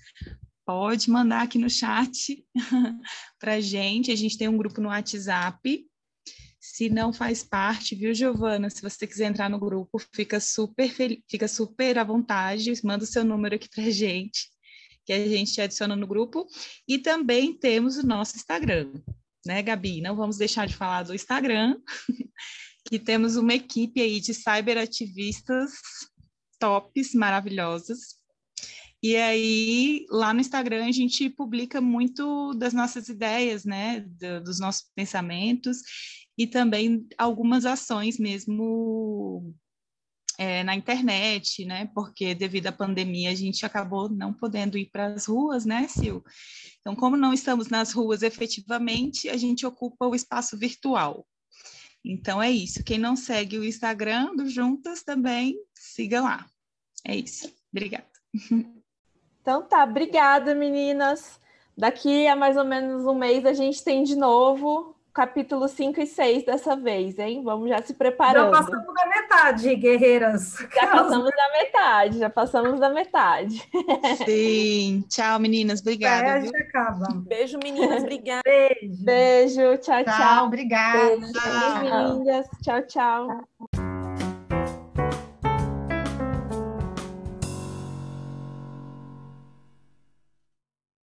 pode mandar aqui no chat para gente. A gente tem um grupo no WhatsApp se não faz parte, viu, Giovana? Se você quiser entrar no grupo, fica super feliz, fica super à vontade, manda o seu número aqui para gente, que a gente te adiciona no grupo. E também temos o nosso Instagram, né, Gabi? Não vamos deixar de falar do Instagram, que temos uma equipe aí de cyberativistas tops, maravilhosas. E aí, lá no Instagram, a gente publica muito das nossas ideias, né, do, dos nossos pensamentos, e também algumas ações mesmo é, na internet, né? Porque devido à pandemia a gente acabou não podendo ir para as ruas, né, Sil? Então, como não estamos nas ruas efetivamente, a gente ocupa o espaço virtual. Então é isso. Quem não segue o Instagram do Juntas também siga lá. É isso. Obrigada. Então tá, obrigada, meninas. Daqui a mais ou menos um mês a gente tem de novo capítulo 5 e 6 dessa vez, hein? Vamos já se preparando. Já passamos da metade, guerreiras. Já passamos da metade, já passamos da metade. Sim. Tchau, meninas. Obrigada. É, a gente acaba. Beijo, meninas. Obrigada. Beijo. Beijo. Tchau, tchau. Tchau, obrigada. Beijo, tchau. Tchau, tchau.